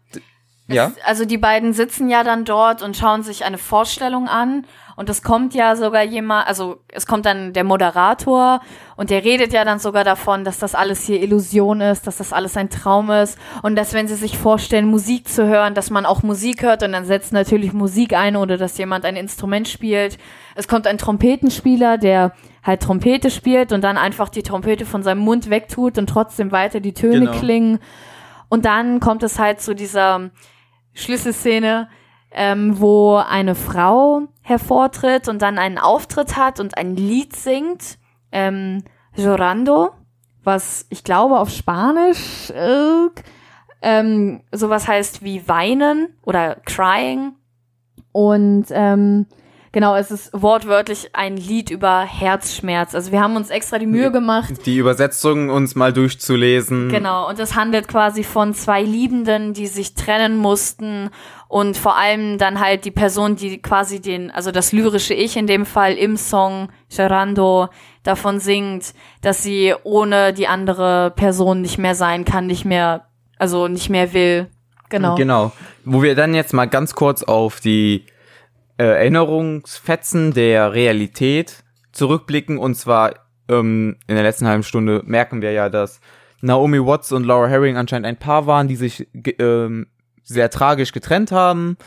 Ja. Also die beiden sitzen ja dann dort und schauen sich eine Vorstellung an und es kommt ja sogar jemand, also es kommt dann der Moderator und der redet ja dann sogar davon, dass das alles hier Illusion ist, dass das alles ein Traum ist und dass wenn sie sich vorstellen, Musik zu hören, dass man auch Musik hört und dann setzt natürlich Musik ein oder dass jemand ein Instrument spielt. Es kommt ein Trompetenspieler, der halt Trompete spielt und dann einfach die Trompete von seinem Mund wegtut und trotzdem weiter die Töne genau. klingen. Und dann kommt es halt zu dieser Schlüsselszene, ähm, wo eine Frau hervortritt und dann einen Auftritt hat und ein Lied singt, ähm, Llorando, was ich glaube auf Spanisch äh, ähm, sowas heißt wie weinen oder crying. Und ähm, Genau, es ist wortwörtlich ein Lied über Herzschmerz. Also wir haben uns extra die Mühe gemacht. Die Übersetzung uns mal durchzulesen. Genau, und es handelt quasi von zwei Liebenden, die sich trennen mussten und vor allem dann halt die Person, die quasi den, also das lyrische Ich in dem Fall im Song Gerando davon singt, dass sie ohne die andere Person nicht mehr sein kann, nicht mehr, also nicht mehr will. Genau. Genau. Wo wir dann jetzt mal ganz kurz auf die äh, Erinnerungsfetzen der Realität zurückblicken. Und zwar ähm, in der letzten halben Stunde merken wir ja, dass Naomi Watts und Laura Herring anscheinend ein Paar waren, die sich ähm, sehr tragisch getrennt haben.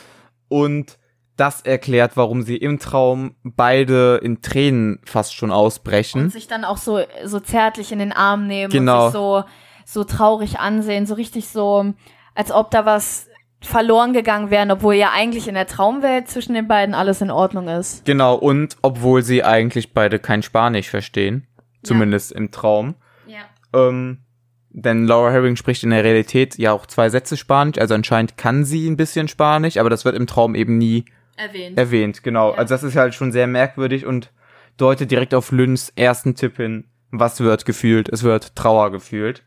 Und das erklärt, warum sie im Traum beide in Tränen fast schon ausbrechen. Und sich dann auch so, so zärtlich in den Arm nehmen genau. und sich so, so traurig ansehen, so richtig so, als ob da was verloren gegangen wären, obwohl ja eigentlich in der Traumwelt zwischen den beiden alles in Ordnung ist. Genau, und obwohl sie eigentlich beide kein Spanisch verstehen. Zumindest ja. im Traum. Ja. Ähm, denn Laura Herring spricht in der Realität ja auch zwei Sätze Spanisch, also anscheinend kann sie ein bisschen Spanisch, aber das wird im Traum eben nie erwähnt. erwähnt, genau. Ja. Also das ist halt schon sehr merkwürdig und deutet direkt auf Lynns ersten Tipp hin. Was wird gefühlt? Es wird Trauer gefühlt.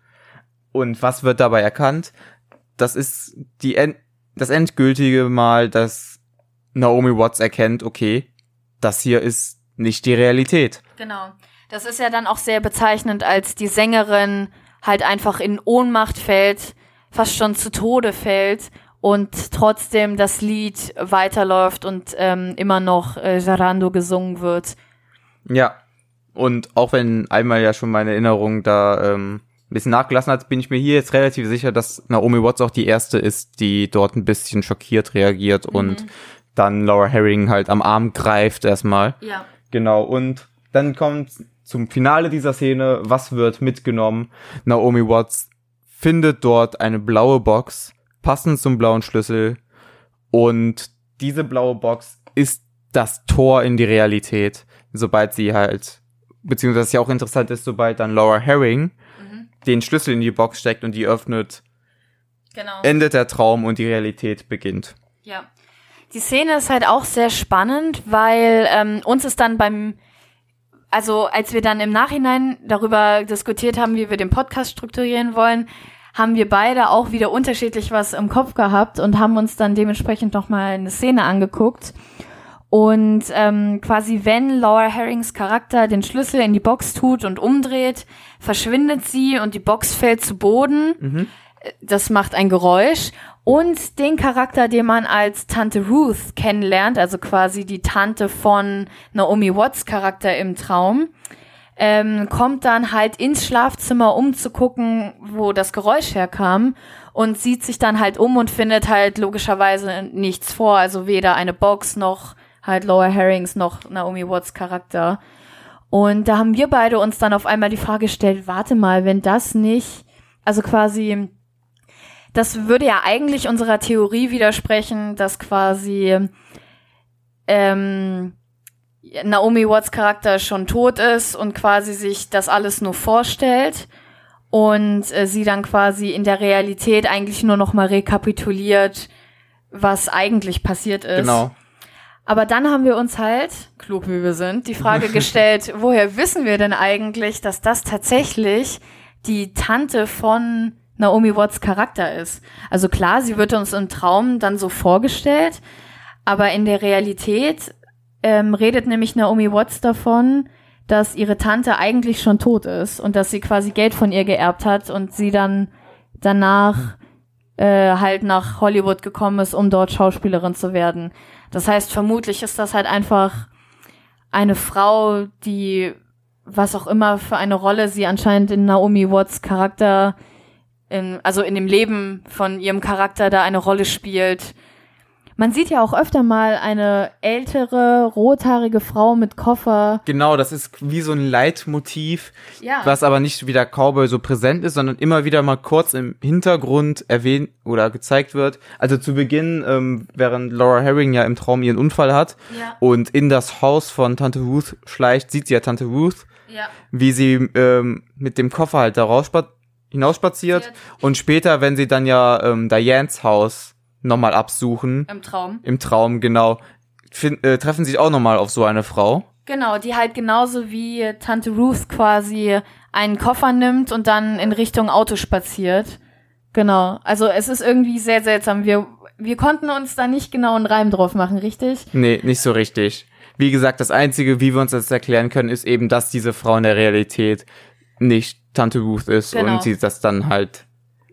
Und was wird dabei erkannt? Das ist die das endgültige Mal, dass Naomi Watts erkennt, okay, das hier ist nicht die Realität. Genau. Das ist ja dann auch sehr bezeichnend, als die Sängerin halt einfach in Ohnmacht fällt, fast schon zu Tode fällt und trotzdem das Lied weiterläuft und ähm, immer noch äh, Jarando gesungen wird. Ja. Und auch wenn einmal ja schon meine Erinnerung da ähm, ein bisschen nachgelassen hat, bin ich mir hier jetzt relativ sicher, dass Naomi Watts auch die erste ist, die dort ein bisschen schockiert reagiert und dann Laura Herring halt am Arm greift erstmal. Ja. Genau, und dann kommt zum Finale dieser Szene, was wird mitgenommen? Naomi Watts findet dort eine blaue Box, passend zum blauen Schlüssel. Und diese blaue Box ist das Tor in die Realität, sobald sie halt, beziehungsweise ja auch interessant ist, sobald dann Laura Herring den Schlüssel in die Box steckt und die öffnet, Genau. endet der Traum und die Realität beginnt. Ja. Die Szene ist halt auch sehr spannend, weil ähm, uns ist dann beim, also als wir dann im Nachhinein darüber diskutiert haben, wie wir den Podcast strukturieren wollen, haben wir beide auch wieder unterschiedlich was im Kopf gehabt und haben uns dann dementsprechend nochmal eine Szene angeguckt. Und ähm, quasi, wenn Laura Herrings Charakter den Schlüssel in die Box tut und umdreht, verschwindet sie und die Box fällt zu Boden das macht ein Geräusch. Und den Charakter, den man als Tante Ruth kennenlernt, also quasi die Tante von Naomi Watts Charakter im Traum, ähm, kommt dann halt ins Schlafzimmer, um zu gucken, wo das Geräusch herkam und sieht sich dann halt um und findet halt logischerweise nichts vor, also weder eine Box noch halt Lower Herrings noch Naomi Watts Charakter. Und da haben wir beide uns dann auf einmal die Frage gestellt, warte mal, wenn das nicht, also quasi, das würde ja eigentlich unserer Theorie widersprechen, dass quasi ähm, Naomi Watts Charakter schon tot ist und quasi sich das alles nur vorstellt und äh, sie dann quasi in der Realität eigentlich nur noch mal rekapituliert, was eigentlich passiert ist. Genau. Aber dann haben wir uns halt, klug wie wir sind, die Frage gestellt, woher wissen wir denn eigentlich, dass das tatsächlich die Tante von Naomi Watts Charakter ist? Also klar, sie wird uns im Traum dann so vorgestellt, aber in der Realität ähm, redet nämlich Naomi Watts davon, dass ihre Tante eigentlich schon tot ist und dass sie quasi Geld von ihr geerbt hat und sie dann danach äh, halt nach Hollywood gekommen ist, um dort Schauspielerin zu werden. Das heißt, vermutlich ist das halt einfach eine Frau, die was auch immer für eine Rolle sie anscheinend in Naomi Watts Charakter, in, also in dem Leben von ihrem Charakter da eine Rolle spielt. Man sieht ja auch öfter mal eine ältere, rothaarige Frau mit Koffer. Genau, das ist wie so ein Leitmotiv, Ja. was aber nicht wie der Cowboy so präsent ist, sondern immer wieder mal kurz im Hintergrund erwähnt oder gezeigt wird. Also zu Beginn, ähm, während Laura Herring ja im Traum ihren Unfall hat Ja. und in das Haus von Tante Ruth schleicht, sieht sie ja Tante Ruth, Ja. wie sie ähm, mit dem Koffer halt da rausspa- hinausspaziert Spaziert. und später, wenn sie dann ja ähm, Dianes Haus nochmal absuchen, Im Traum. im Traum genau, fin- äh, treffen sich auch nochmal auf so eine Frau. Genau, die halt genauso wie Tante Ruth quasi einen Koffer nimmt und dann in Richtung Auto spaziert. Genau. Also es ist irgendwie sehr seltsam. Wir, wir konnten uns da nicht genau einen Reim drauf machen, richtig? Nee, nicht so richtig. Wie gesagt, das Einzige, wie wir uns das erklären können, ist eben, dass diese Frau in der Realität nicht Tante Ruth ist Genau. und sie das dann halt.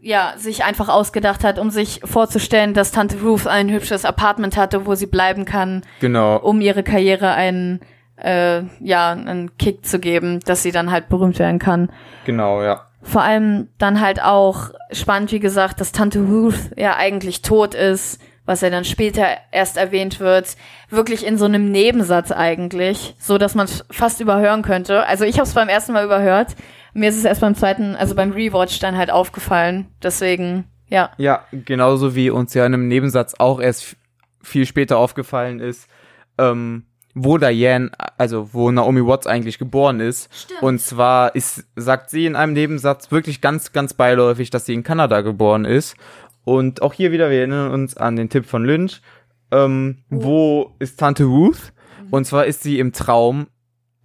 Ja, sich einfach ausgedacht hat, um sich vorzustellen, dass Tante Ruth ein hübsches Apartment hatte, wo sie bleiben kann, Genau. um ihre Karriere einen, äh, ja, einen Kick zu geben, dass sie dann halt berühmt werden kann. Genau, ja. Vor allem dann halt auch spannend, wie gesagt, dass Tante Ruth ja eigentlich tot ist, was ja dann später erst erwähnt wird, wirklich in so einem Nebensatz eigentlich, so dass man es fast überhören könnte. Also ich habe es beim ersten Mal überhört. Mir ist es erst beim zweiten, also beim Rewatch dann halt aufgefallen. Deswegen, ja. Ja, genauso wie uns ja in einem Nebensatz auch erst viel später aufgefallen ist, ähm, wo Diane, also wo Naomi Watts eigentlich geboren ist. Stimmt. Und zwar ist, sagt sie in einem Nebensatz wirklich ganz, ganz beiläufig, dass sie in Kanada geboren ist. Und auch hier wieder, wir erinnern uns an den Tipp von Lynch. ähm, Oh. wo ist Tante Ruth? Und zwar ist sie im Traum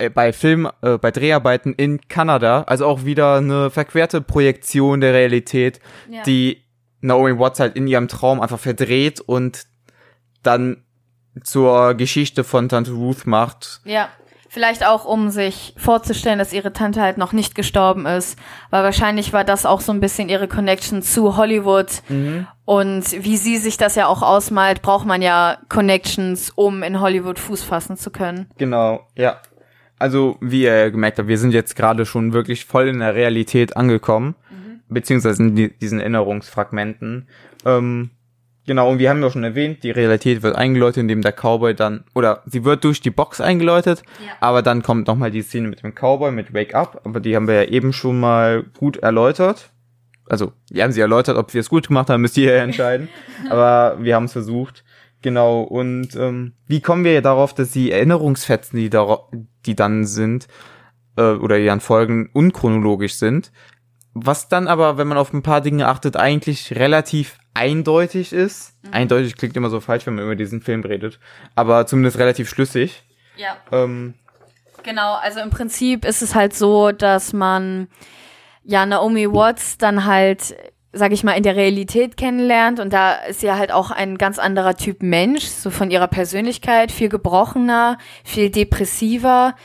bei Film, äh, bei Dreharbeiten in Kanada, also auch wieder eine verquerte Projektion der Realität, Ja. die Naomi Watts halt in ihrem Traum einfach verdreht und dann zur Geschichte von Tante Ruth macht. Ja. Vielleicht auch, um sich vorzustellen, dass ihre Tante halt noch nicht gestorben ist. Weil wahrscheinlich war das auch so ein bisschen ihre Connection zu Hollywood. Und wie sie sich das ja auch ausmalt, braucht man ja Connections, um in Hollywood Fuß fassen zu können. Genau, ja. Also, wie ihr gemerkt habt, wir sind jetzt gerade schon wirklich voll in der Realität angekommen, beziehungsweise in die, diesen Erinnerungsfragmenten. Ähm, genau, und wir haben ja schon erwähnt, die Realität wird eingeläutet, indem der Cowboy dann, oder sie wird durch die Box eingeläutet, Ja. aber dann kommt nochmal die Szene mit dem Cowboy, mit Wake Up, aber die haben wir ja eben schon mal gut erläutert. Also, wir haben sie erläutert, ob wir es gut gemacht haben, müsst ihr ja entscheiden. aber wir haben es versucht. Genau, und ähm, wie kommen wir darauf, dass die Erinnerungsfetzen, die, da, die dann sind, äh, oder die dann folgen, unchronologisch sind? Was dann aber, wenn man auf ein paar Dinge achtet, eigentlich relativ eindeutig ist. Eindeutig klingt immer so falsch, wenn man über diesen Film redet, aber zumindest relativ schlüssig. Ja. Ähm, Genau, also im Prinzip ist es halt so, dass man ja Naomi Watts dann halt, sag ich mal, in der Realität kennenlernt und da ist sie halt auch ein ganz anderer Typ Mensch, so von ihrer Persönlichkeit, viel gebrochener, viel depressiver,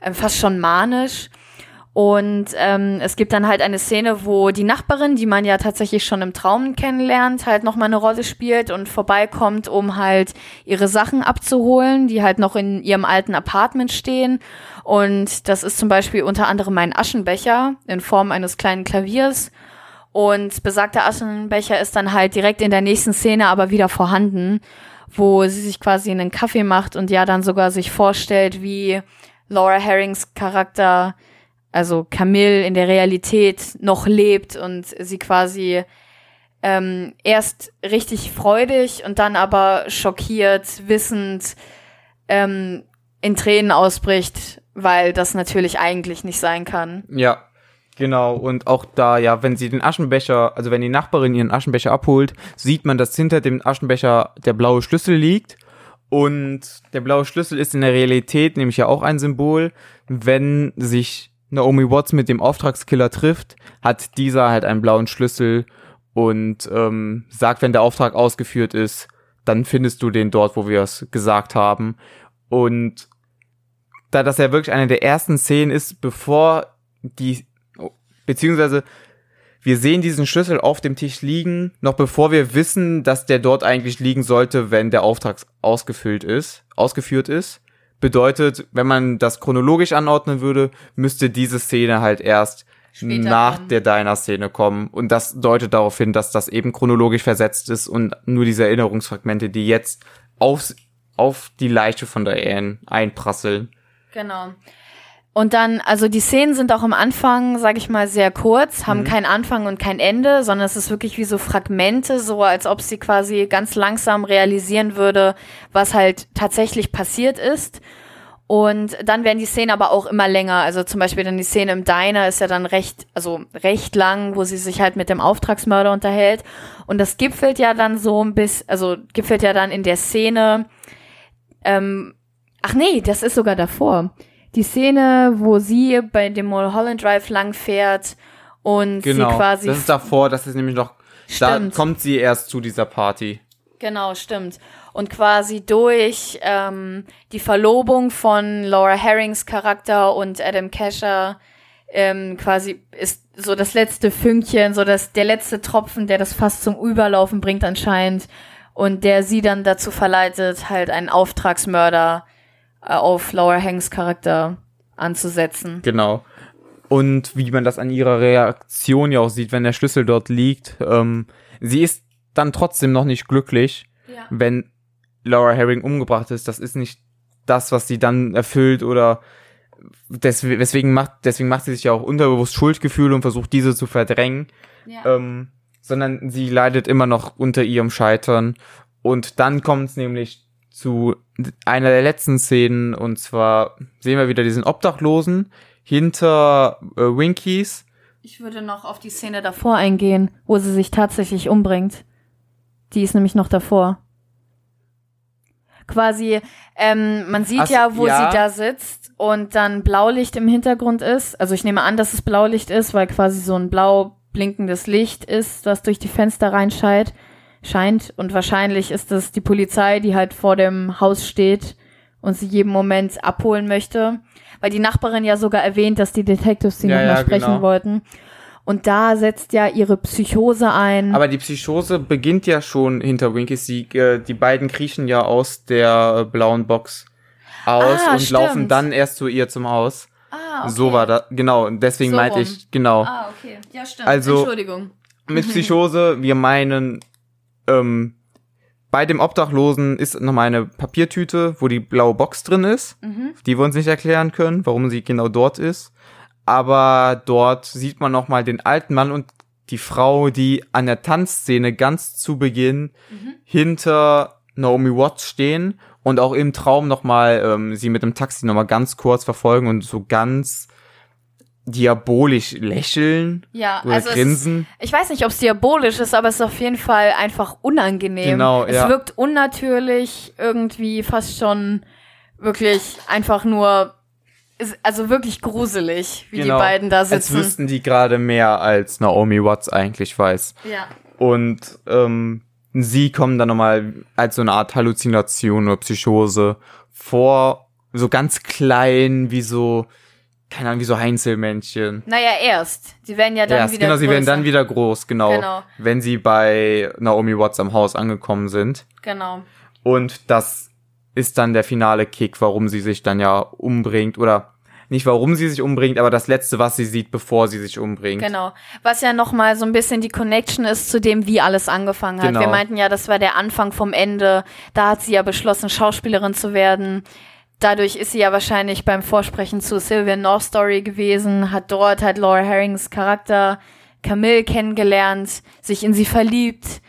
äh, fast schon manisch. Und ähm, es gibt dann halt eine Szene, wo die Nachbarin, die man ja tatsächlich schon im Traum kennenlernt, halt nochmal eine Rolle spielt und vorbeikommt, um halt ihre Sachen abzuholen, die halt noch in ihrem alten Apartment stehen. Und das ist zum Beispiel unter anderem ein Aschenbecher in Form eines kleinen Klaviers. Und besagter Aschenbecher ist dann halt direkt in der nächsten Szene aber wieder vorhanden, wo sie sich quasi einen Kaffee macht und ja dann sogar sich vorstellt, wie Laura Herrings Charakter also Camille in der Realität noch lebt und sie quasi ähm, erst richtig freudig und dann aber schockiert, wissend ähm, in Tränen ausbricht, weil das natürlich eigentlich nicht sein kann. Ja, genau. Und auch da, ja, wenn sie den Aschenbecher, also wenn die Nachbarin ihren Aschenbecher abholt, sieht man, dass hinter dem Aschenbecher der blaue Schlüssel liegt. Und der blaue Schlüssel ist in der Realität nämlich ja auch ein Symbol. Wenn sich Naomi Watts mit dem Auftragskiller trifft, hat dieser halt einen blauen Schlüssel und ähm, sagt, wenn der Auftrag ausgeführt ist, dann findest du den dort, wo wir es gesagt haben. Und da das ja wirklich eine der ersten Szenen ist, bevor die, beziehungsweise wir sehen diesen Schlüssel auf dem Tisch liegen, noch bevor wir wissen, dass der dort eigentlich liegen sollte, wenn der Auftrag ausgefüllt ist, ausgeführt ist. Bedeutet, wenn man das chronologisch anordnen würde, müsste diese Szene halt erst Später nach kommen. der Diner-Szene kommen. Und das deutet darauf hin, dass das eben chronologisch versetzt ist und nur diese Erinnerungsfragmente, die jetzt aufs, auf die Leiche von Diane einprasseln. Genau. Und dann, also die Szenen sind auch am Anfang, sag ich mal, sehr kurz, haben keinen Anfang und kein Ende, sondern es ist wirklich wie so Fragmente, so als ob sie quasi ganz langsam realisieren würde, was halt tatsächlich passiert ist. Und dann werden die Szenen aber auch immer länger. Also zum Beispiel dann die Szene im Diner ist ja dann recht, also recht lang, wo sie sich halt mit dem Auftragsmörder unterhält. Und das gipfelt ja dann so ein bisschen, also gipfelt ja dann in der Szene, ähm, ach nee, das ist sogar davor. Die Szene, wo sie bei dem Mulholland Drive lang fährt und Genau. sie quasi das ist davor, das ist nämlich noch, da Stimmt. kommt sie erst zu dieser Party. Genau, stimmt. Und quasi durch ähm, die Verlobung von Laura Herrings Charakter und Adam Kesher ähm, quasi ist so das letzte Fünkchen, so das der letzte Tropfen, der das fast zum Überlaufen bringt anscheinend und der sie dann dazu verleitet, halt einen Auftragsmörder auf Laura Herrings Charakter anzusetzen. Genau. Und wie man das an ihrer Reaktion ja auch sieht, wenn der Schlüssel dort liegt, ähm, sie ist dann trotzdem noch nicht glücklich, Ja. wenn Laura Herring umgebracht ist. Das ist nicht das, was sie dann erfüllt oder des, deswegen macht, deswegen macht sie sich ja auch unterbewusst Schuldgefühle und versucht diese zu verdrängen. Ja. ähm, sondern sie leidet immer noch unter ihrem Scheitern. Und dann kommt es nämlich zu einer der letzten Szenen, und zwar sehen wir wieder diesen Obdachlosen hinter äh, Winkies. Ich würde noch auf die Szene davor eingehen, wo sie sich tatsächlich umbringt. Die ist nämlich noch davor. quasi, ähm, man sieht Ach ja, wo ja. sie da sitzt und dann Blaulicht im Hintergrund ist. Also ich nehme an, dass es Blaulicht ist, weil quasi so ein blau blinkendes Licht ist, das durch die Fenster reinscheint. Scheint. Und wahrscheinlich ist es die Polizei, die halt vor dem Haus steht und sie jeden Moment abholen möchte. Weil die Nachbarin ja sogar erwähnt, dass die Detectives sie Ja, nochmal ja, sprechen genau. wollten. Und da setzt ja ihre Psychose ein. Aber die Psychose beginnt ja schon hinter Winkies Sieg. Äh, die beiden kriechen ja aus der äh, blauen Box aus Ah, und stimmt. laufen dann erst zu ihr zum Haus. ah, okay. So war das, genau. Deswegen So meinte rum. ich, genau. Ah, okay. Ja, stimmt. Also- Entschuldigung. Mit Psychose, wir meinen, ähm, bei dem Obdachlosen ist nochmal eine Papiertüte, wo die blaue Box drin ist, Mhm. die wir uns nicht erklären können, warum sie genau dort ist. Aber dort sieht man nochmal den alten Mann und die Frau, die an der Tanzszene ganz zu Beginn Mhm. hinter Naomi Watts stehen und auch im Traum nochmal ähm, sie mit dem Taxi nochmal ganz kurz verfolgen und so ganz diabolisch lächeln Ja, oder also es ist, grinsen. ich weiß nicht, ob es diabolisch ist, aber es ist auf jeden Fall einfach unangenehm. Genau, es ja. wirkt unnatürlich, irgendwie fast schon wirklich einfach nur, also wirklich gruselig, wie die beiden da Genau. Als sitzen. wüssten die gerade mehr, als Naomi Watts eigentlich weiß. Ja. Und ähm, sie kommen dann nochmal als so eine Art Halluzination oder Psychose vor, so ganz klein, wie so, keine Ahnung, wie so Heinzelmännchen. Naja, erst. Die werden ja dann Ja, wieder genau, sie werden dann wieder groß, genau, Genau. wenn sie bei Naomi Watts am Haus angekommen sind. Genau. Und das ist dann der finale Kick, warum sie sich dann ja umbringt oder nicht warum sie sich umbringt, aber das letzte, was sie sieht, bevor sie sich umbringt. Genau. Was ja nochmal so ein bisschen die Connection ist zu dem, wie alles angefangen hat. Genau. Wir meinten ja, das war der Anfang vom Ende. Da hat sie ja beschlossen, Schauspielerin zu werden. Dadurch ist sie ja wahrscheinlich beim Vorsprechen zu Sylvian North Story gewesen, hat dort halt Laura Herrings Charakter Camille kennengelernt, sich in sie verliebt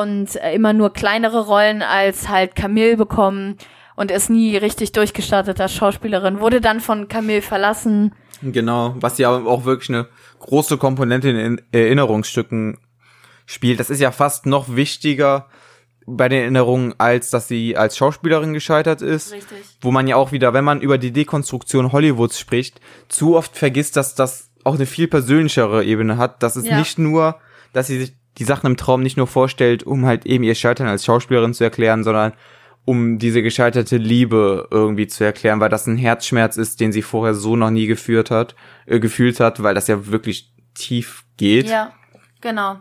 und äh, immer nur kleinere Rollen als halt Camille bekommen und ist nie richtig durchgestartet als Schauspielerin, wurde dann von Camille verlassen. Genau, was ja auch wirklich eine große Komponente in Erinnerungsstücken spielt. Das ist ja fast noch wichtiger bei den Erinnerungen, als dass sie als Schauspielerin gescheitert ist. Richtig. Wo man ja auch wieder, wenn man über die Dekonstruktion Hollywoods spricht, zu oft vergisst, dass das auch eine viel persönlichere Ebene hat. Dass es Ja. nicht nur, dass sie sich die Sachen im Traum nicht nur vorstellt, um halt eben ihr Scheitern als Schauspielerin zu erklären, sondern um diese gescheiterte Liebe irgendwie zu erklären, weil das ein Herzschmerz ist, den sie vorher so noch nie geführt hat, äh, gefühlt hat, weil das ja wirklich tief geht. Ja, genau.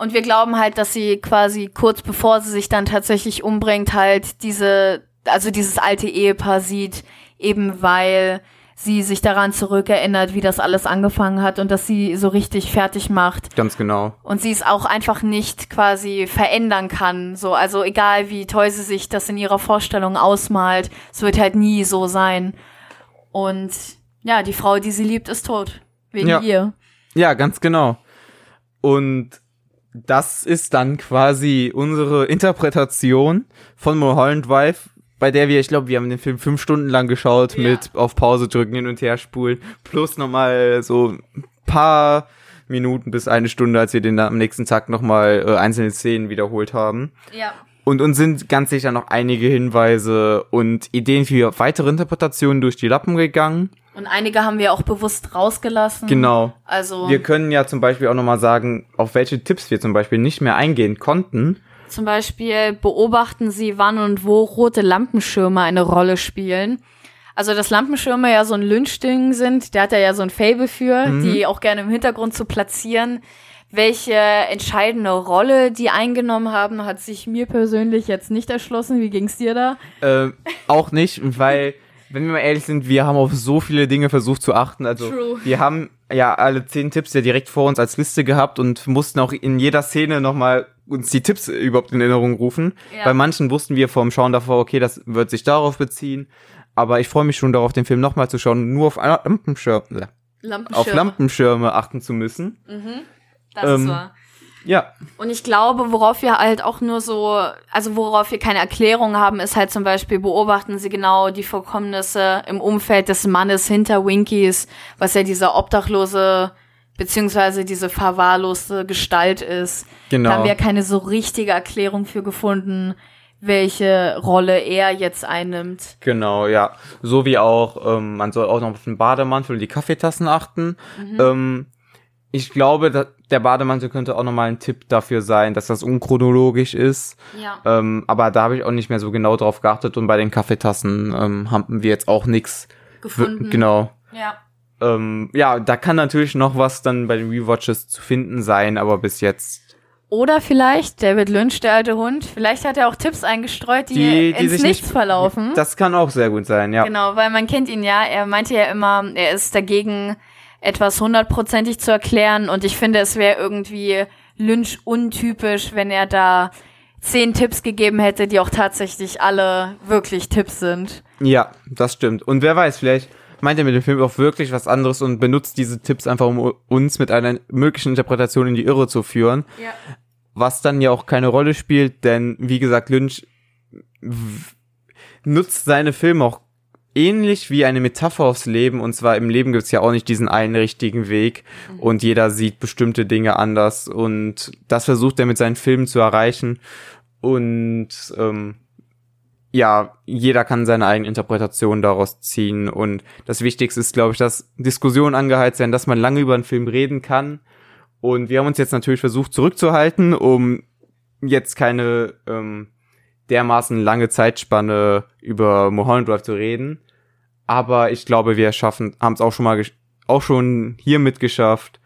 Und wir glauben halt, dass sie quasi kurz bevor sie sich dann tatsächlich umbringt, halt diese, also dieses alte Ehepaar sieht, eben weil sie sich daran zurückerinnert, wie das alles angefangen hat und dass sie so richtig fertig macht Ganz genau. und sie es auch einfach nicht quasi verändern kann. So, also egal wie toll sie sich das in ihrer Vorstellung ausmalt, es wird halt nie so sein. Und ja, die Frau, die sie liebt, ist tot. Wegen Ja. ihr. Ja, ganz genau. Und das ist dann quasi unsere Interpretation von Mulholland Drive, bei der wir, ich glaube, wir haben den Film fünf Stunden lang geschaut Ja. mit auf Pause drücken, hin und her spulen, plus nochmal so ein paar Minuten bis eine Stunde, als wir den am nächsten Tag nochmal äh, einzelne Szenen wiederholt haben. Ja. Und uns sind ganz sicher noch einige Hinweise und Ideen für weitere Interpretationen durch die Lappen gegangen. Und einige haben wir auch bewusst rausgelassen. Genau. Also Wir können ja zum Beispiel auch nochmal sagen, auf welche Tipps wir zum Beispiel nicht mehr eingehen konnten. zum Beispiel beobachten Sie, wann und wo rote Lampenschirme eine Rolle spielen. Also dass Lampenschirme ja so ein Lynchding sind, der hat er ja so ein Fable für, Mhm. die auch gerne im Hintergrund zu platzieren. Welche entscheidende Rolle die eingenommen haben, hat sich mir persönlich jetzt nicht erschlossen. Wie ging's dir da? Äh, auch nicht, weil, wenn wir mal ehrlich sind, wir haben auf so viele Dinge versucht zu achten. Also True. wir haben ja alle zehn Tipps ja direkt vor uns als Liste gehabt und mussten auch in jeder Szene nochmal uns die Tipps überhaupt in Erinnerung rufen. Ja. Bei manchen wussten wir vom Schauen davor, okay, das wird sich darauf beziehen. Aber ich freue mich schon darauf, den Film nochmal zu schauen, nur auf Lampenschirme, Lampenschirme. auf Lampenschirme achten zu müssen. Das ähm, ist wahr. Ja, Und ich glaube, worauf wir halt auch nur so, also worauf wir keine Erklärung haben, ist halt zum Beispiel, beobachten Sie genau die Vorkommnisse im Umfeld des Mannes hinter Winkies, was ja dieser obdachlose, beziehungsweise diese verwahrloste Gestalt ist. Genau. Da haben wir keine so richtige Erklärung für gefunden, welche Rolle er jetzt einnimmt. Genau, ja. So wie auch, ähm, man soll auch noch auf den Bademantel und die Kaffeetassen achten. Mhm. Ähm, ich glaube, der Bademantel könnte auch nochmal ein Tipp dafür sein, dass das unchronologisch ist. Ja. Ähm, aber da habe ich auch nicht mehr so genau drauf geachtet und bei den Kaffeetassen ähm, haben wir jetzt auch nichts Gefunden. Genau. Ja. Ähm, ja, da kann natürlich noch was dann bei den Rewatches zu finden sein, aber bis jetzt Oder vielleicht David Lynch, der alte Hund. Vielleicht hat er auch Tipps eingestreut, die, Die- die ins sich Nichts nicht- verlaufen. das kann auch sehr gut sein, ja. Genau, weil man kennt ihn ja. Er meinte ja immer, er ist dagegen, etwas hundertprozentig zu erklären. Und ich finde, es wäre irgendwie Lynch untypisch, wenn er da zehn Tipps gegeben hätte, die auch tatsächlich alle wirklich Tipps sind. Ja, das stimmt. Und wer weiß, vielleicht meint er mit dem Film auch wirklich was anderes und benutzt diese Tipps einfach, um uns mit einer möglichen Interpretation in die Irre zu führen. Ja. Was dann ja auch keine Rolle spielt, denn wie gesagt, Lynch nutzt seine Filme auch ähnlich wie eine Metapher aufs Leben. Und zwar im Leben gibt's ja auch nicht diesen einen richtigen Weg und jeder sieht bestimmte Dinge anders. Und das versucht er mit seinen Filmen zu erreichen. Und ähm, ja, jeder kann seine eigene Interpretation daraus ziehen. Und das Wichtigste ist, glaube ich, dass Diskussionen angeheizt werden, dass man lange über einen Film reden kann. Und wir haben uns jetzt natürlich versucht zurückzuhalten, um jetzt keine ähm, dermaßen lange Zeitspanne über Mulholland Drive zu reden. Aber ich glaube, wir schaffen, haben es auch schon mal, auch schon hiermit geschafft,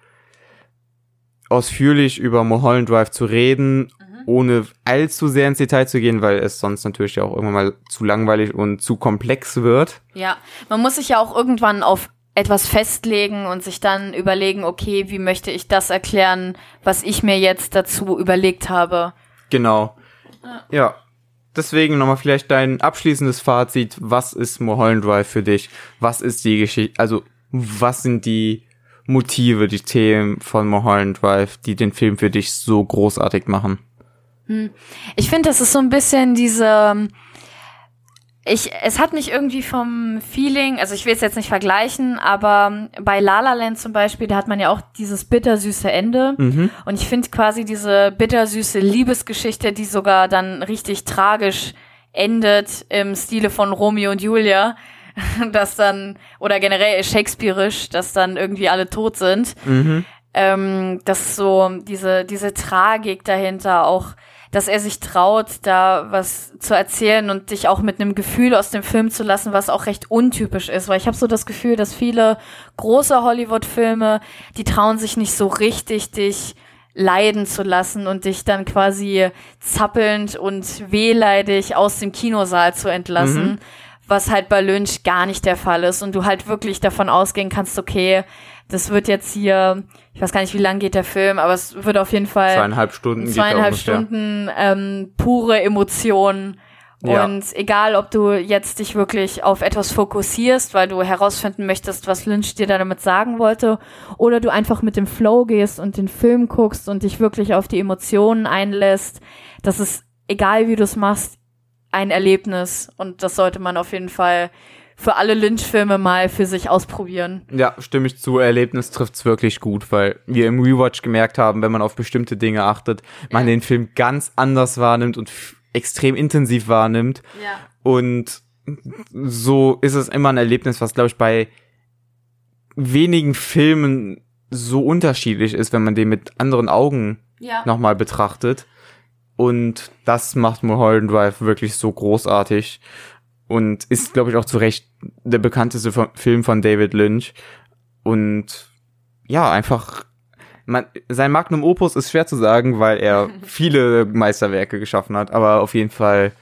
ausführlich über Mulholland Drive zu reden, ohne allzu sehr ins Detail zu gehen, weil es sonst natürlich ja auch irgendwann mal zu langweilig und zu komplex wird. Ja, man muss sich ja auch irgendwann auf etwas festlegen und sich dann überlegen, okay, wie möchte ich das erklären, was ich mir jetzt dazu überlegt habe. Genau. Ja. Deswegen nochmal vielleicht dein abschließendes Fazit. Was ist Mulholland Drive für dich? Was ist die Geschichte? Also, was sind die Motive, die Themen von Mulholland Drive, die den Film für dich so großartig machen? Ich finde, das ist so ein bisschen diese. Ich, es hat mich irgendwie vom Feeling, also ich will es jetzt nicht vergleichen, aber bei La La Land zum Beispiel, da hat man ja auch dieses bittersüße Ende. Und ich finde quasi diese bittersüße Liebesgeschichte, die sogar dann richtig tragisch endet im Stile von Romeo und Julia, dass dann, oder generell shakespearisch, dass dann irgendwie alle tot sind. Ähm, dass so diese, diese Tragik dahinter auch, dass er sich traut, da was zu erzählen und dich auch mit einem Gefühl aus dem Film zu lassen, was auch recht untypisch ist, weil ich habe so das Gefühl, dass viele große Hollywood-Filme, die trauen sich nicht so richtig, dich leiden zu lassen und dich dann quasi zappelnd und wehleidig aus dem Kinosaal zu entlassen, was halt bei Lynch gar nicht der Fall ist. Und du halt wirklich davon ausgehen kannst, okay, das wird jetzt hier, ich weiß gar nicht, wie lang geht der Film, aber es wird auf jeden Fall Zweieinhalb Stunden zweieinhalb. Stunden ähm, pure Emotionen. Ja. Und egal, ob du jetzt dich wirklich auf etwas fokussierst, weil du herausfinden möchtest, was Lynch dir da damit sagen wollte, oder du einfach mit dem Flow gehst und den Film guckst und dich wirklich auf die Emotionen einlässt, das ist, egal wie du es machst, ein Erlebnis. Und das sollte man auf jeden Fall für alle Lynch-Filme mal für sich ausprobieren. Ja, stimme ich zu. Erlebnis trifft's wirklich gut, weil wir im Rewatch gemerkt haben, wenn man auf bestimmte Dinge achtet, man den Film ganz anders wahrnimmt und extrem intensiv wahrnimmt. Ja. Und so ist es immer ein Erlebnis, was, glaube ich, bei wenigen Filmen so unterschiedlich ist, wenn man den mit anderen Augen Ja. nochmal betrachtet. Und das macht Mulholland Drive wirklich so großartig und ist, glaube ich, auch zu Recht der bekannteste Film von David Lynch. Und ja, einfach, man, sein Magnum Opus ist schwer zu sagen, weil er viele Meisterwerke geschaffen hat, aber auf jeden Fall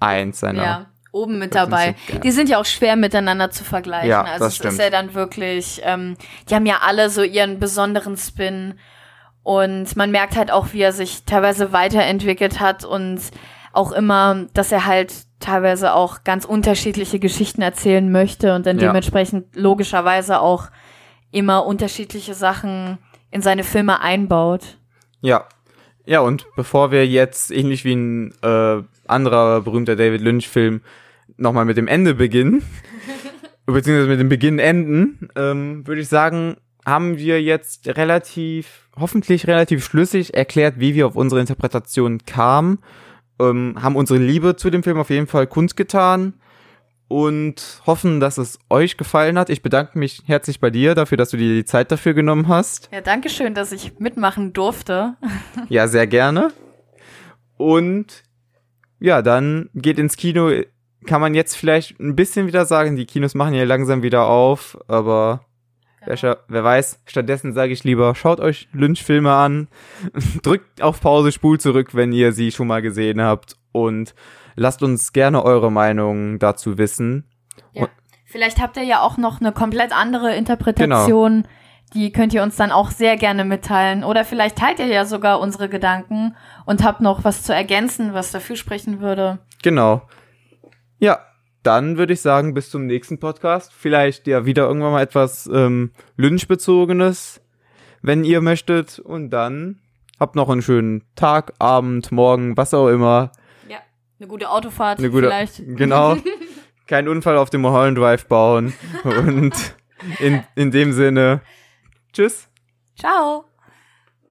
eins seiner. Ja, oben mit sind dabei. ja. Die sind ja auch schwer miteinander zu vergleichen. Ja, also das es stimmt. ist ja dann wirklich, ähm, die haben ja alle so ihren besonderen Spin. Und man merkt halt auch, wie er sich teilweise weiterentwickelt hat und auch immer, dass er halt teilweise auch ganz unterschiedliche Geschichten erzählen möchte und dann Ja. dementsprechend logischerweise auch immer unterschiedliche Sachen in seine Filme einbaut. Ja. Ja, und bevor wir jetzt, ähnlich wie ein äh, anderer berühmter David Lynch-Film, nochmal mit dem Ende beginnen, beziehungsweise mit dem Beginn enden, ähm, würde ich sagen, haben wir jetzt relativ, hoffentlich relativ schlüssig erklärt, wie wir auf unsere Interpretation kamen. Ähm, haben unsere Liebe zu dem Film auf jeden Fall kundgetan und hoffen, dass es euch gefallen hat. Ich bedanke mich herzlich bei dir dafür, dass du dir die Zeit dafür genommen hast. Ja, danke schön, dass ich mitmachen durfte. Ja, sehr gerne. Und ja, dann geht ins Kino. Kann man jetzt vielleicht ein bisschen wieder sagen, die Kinos machen ja langsam wieder auf, aber wer, scha- wer weiß, stattdessen sage ich lieber, schaut euch Lynch-Filme an, drückt auf Pause, spult zurück, wenn ihr sie schon mal gesehen habt und lasst uns gerne eure Meinung dazu wissen. Ja. Vielleicht habt ihr ja auch noch eine komplett andere Interpretation. Die könnt ihr uns dann auch sehr gerne mitteilen. Oder vielleicht teilt ihr ja sogar unsere Gedanken und habt noch was zu ergänzen, was dafür sprechen würde. Genau. Ja, dann würde ich sagen, bis zum nächsten Podcast. Vielleicht ja wieder irgendwann mal etwas ähm, Lynch-bezogenes, wenn ihr möchtet. Und dann habt noch einen schönen Tag, Abend, Morgen, was auch immer. Ja. Eine gute Autofahrt Eine gute, vielleicht. Genau. Keinen Unfall auf dem Mulholland Drive bauen. Und in, in dem Sinne, tschüss. Ciao.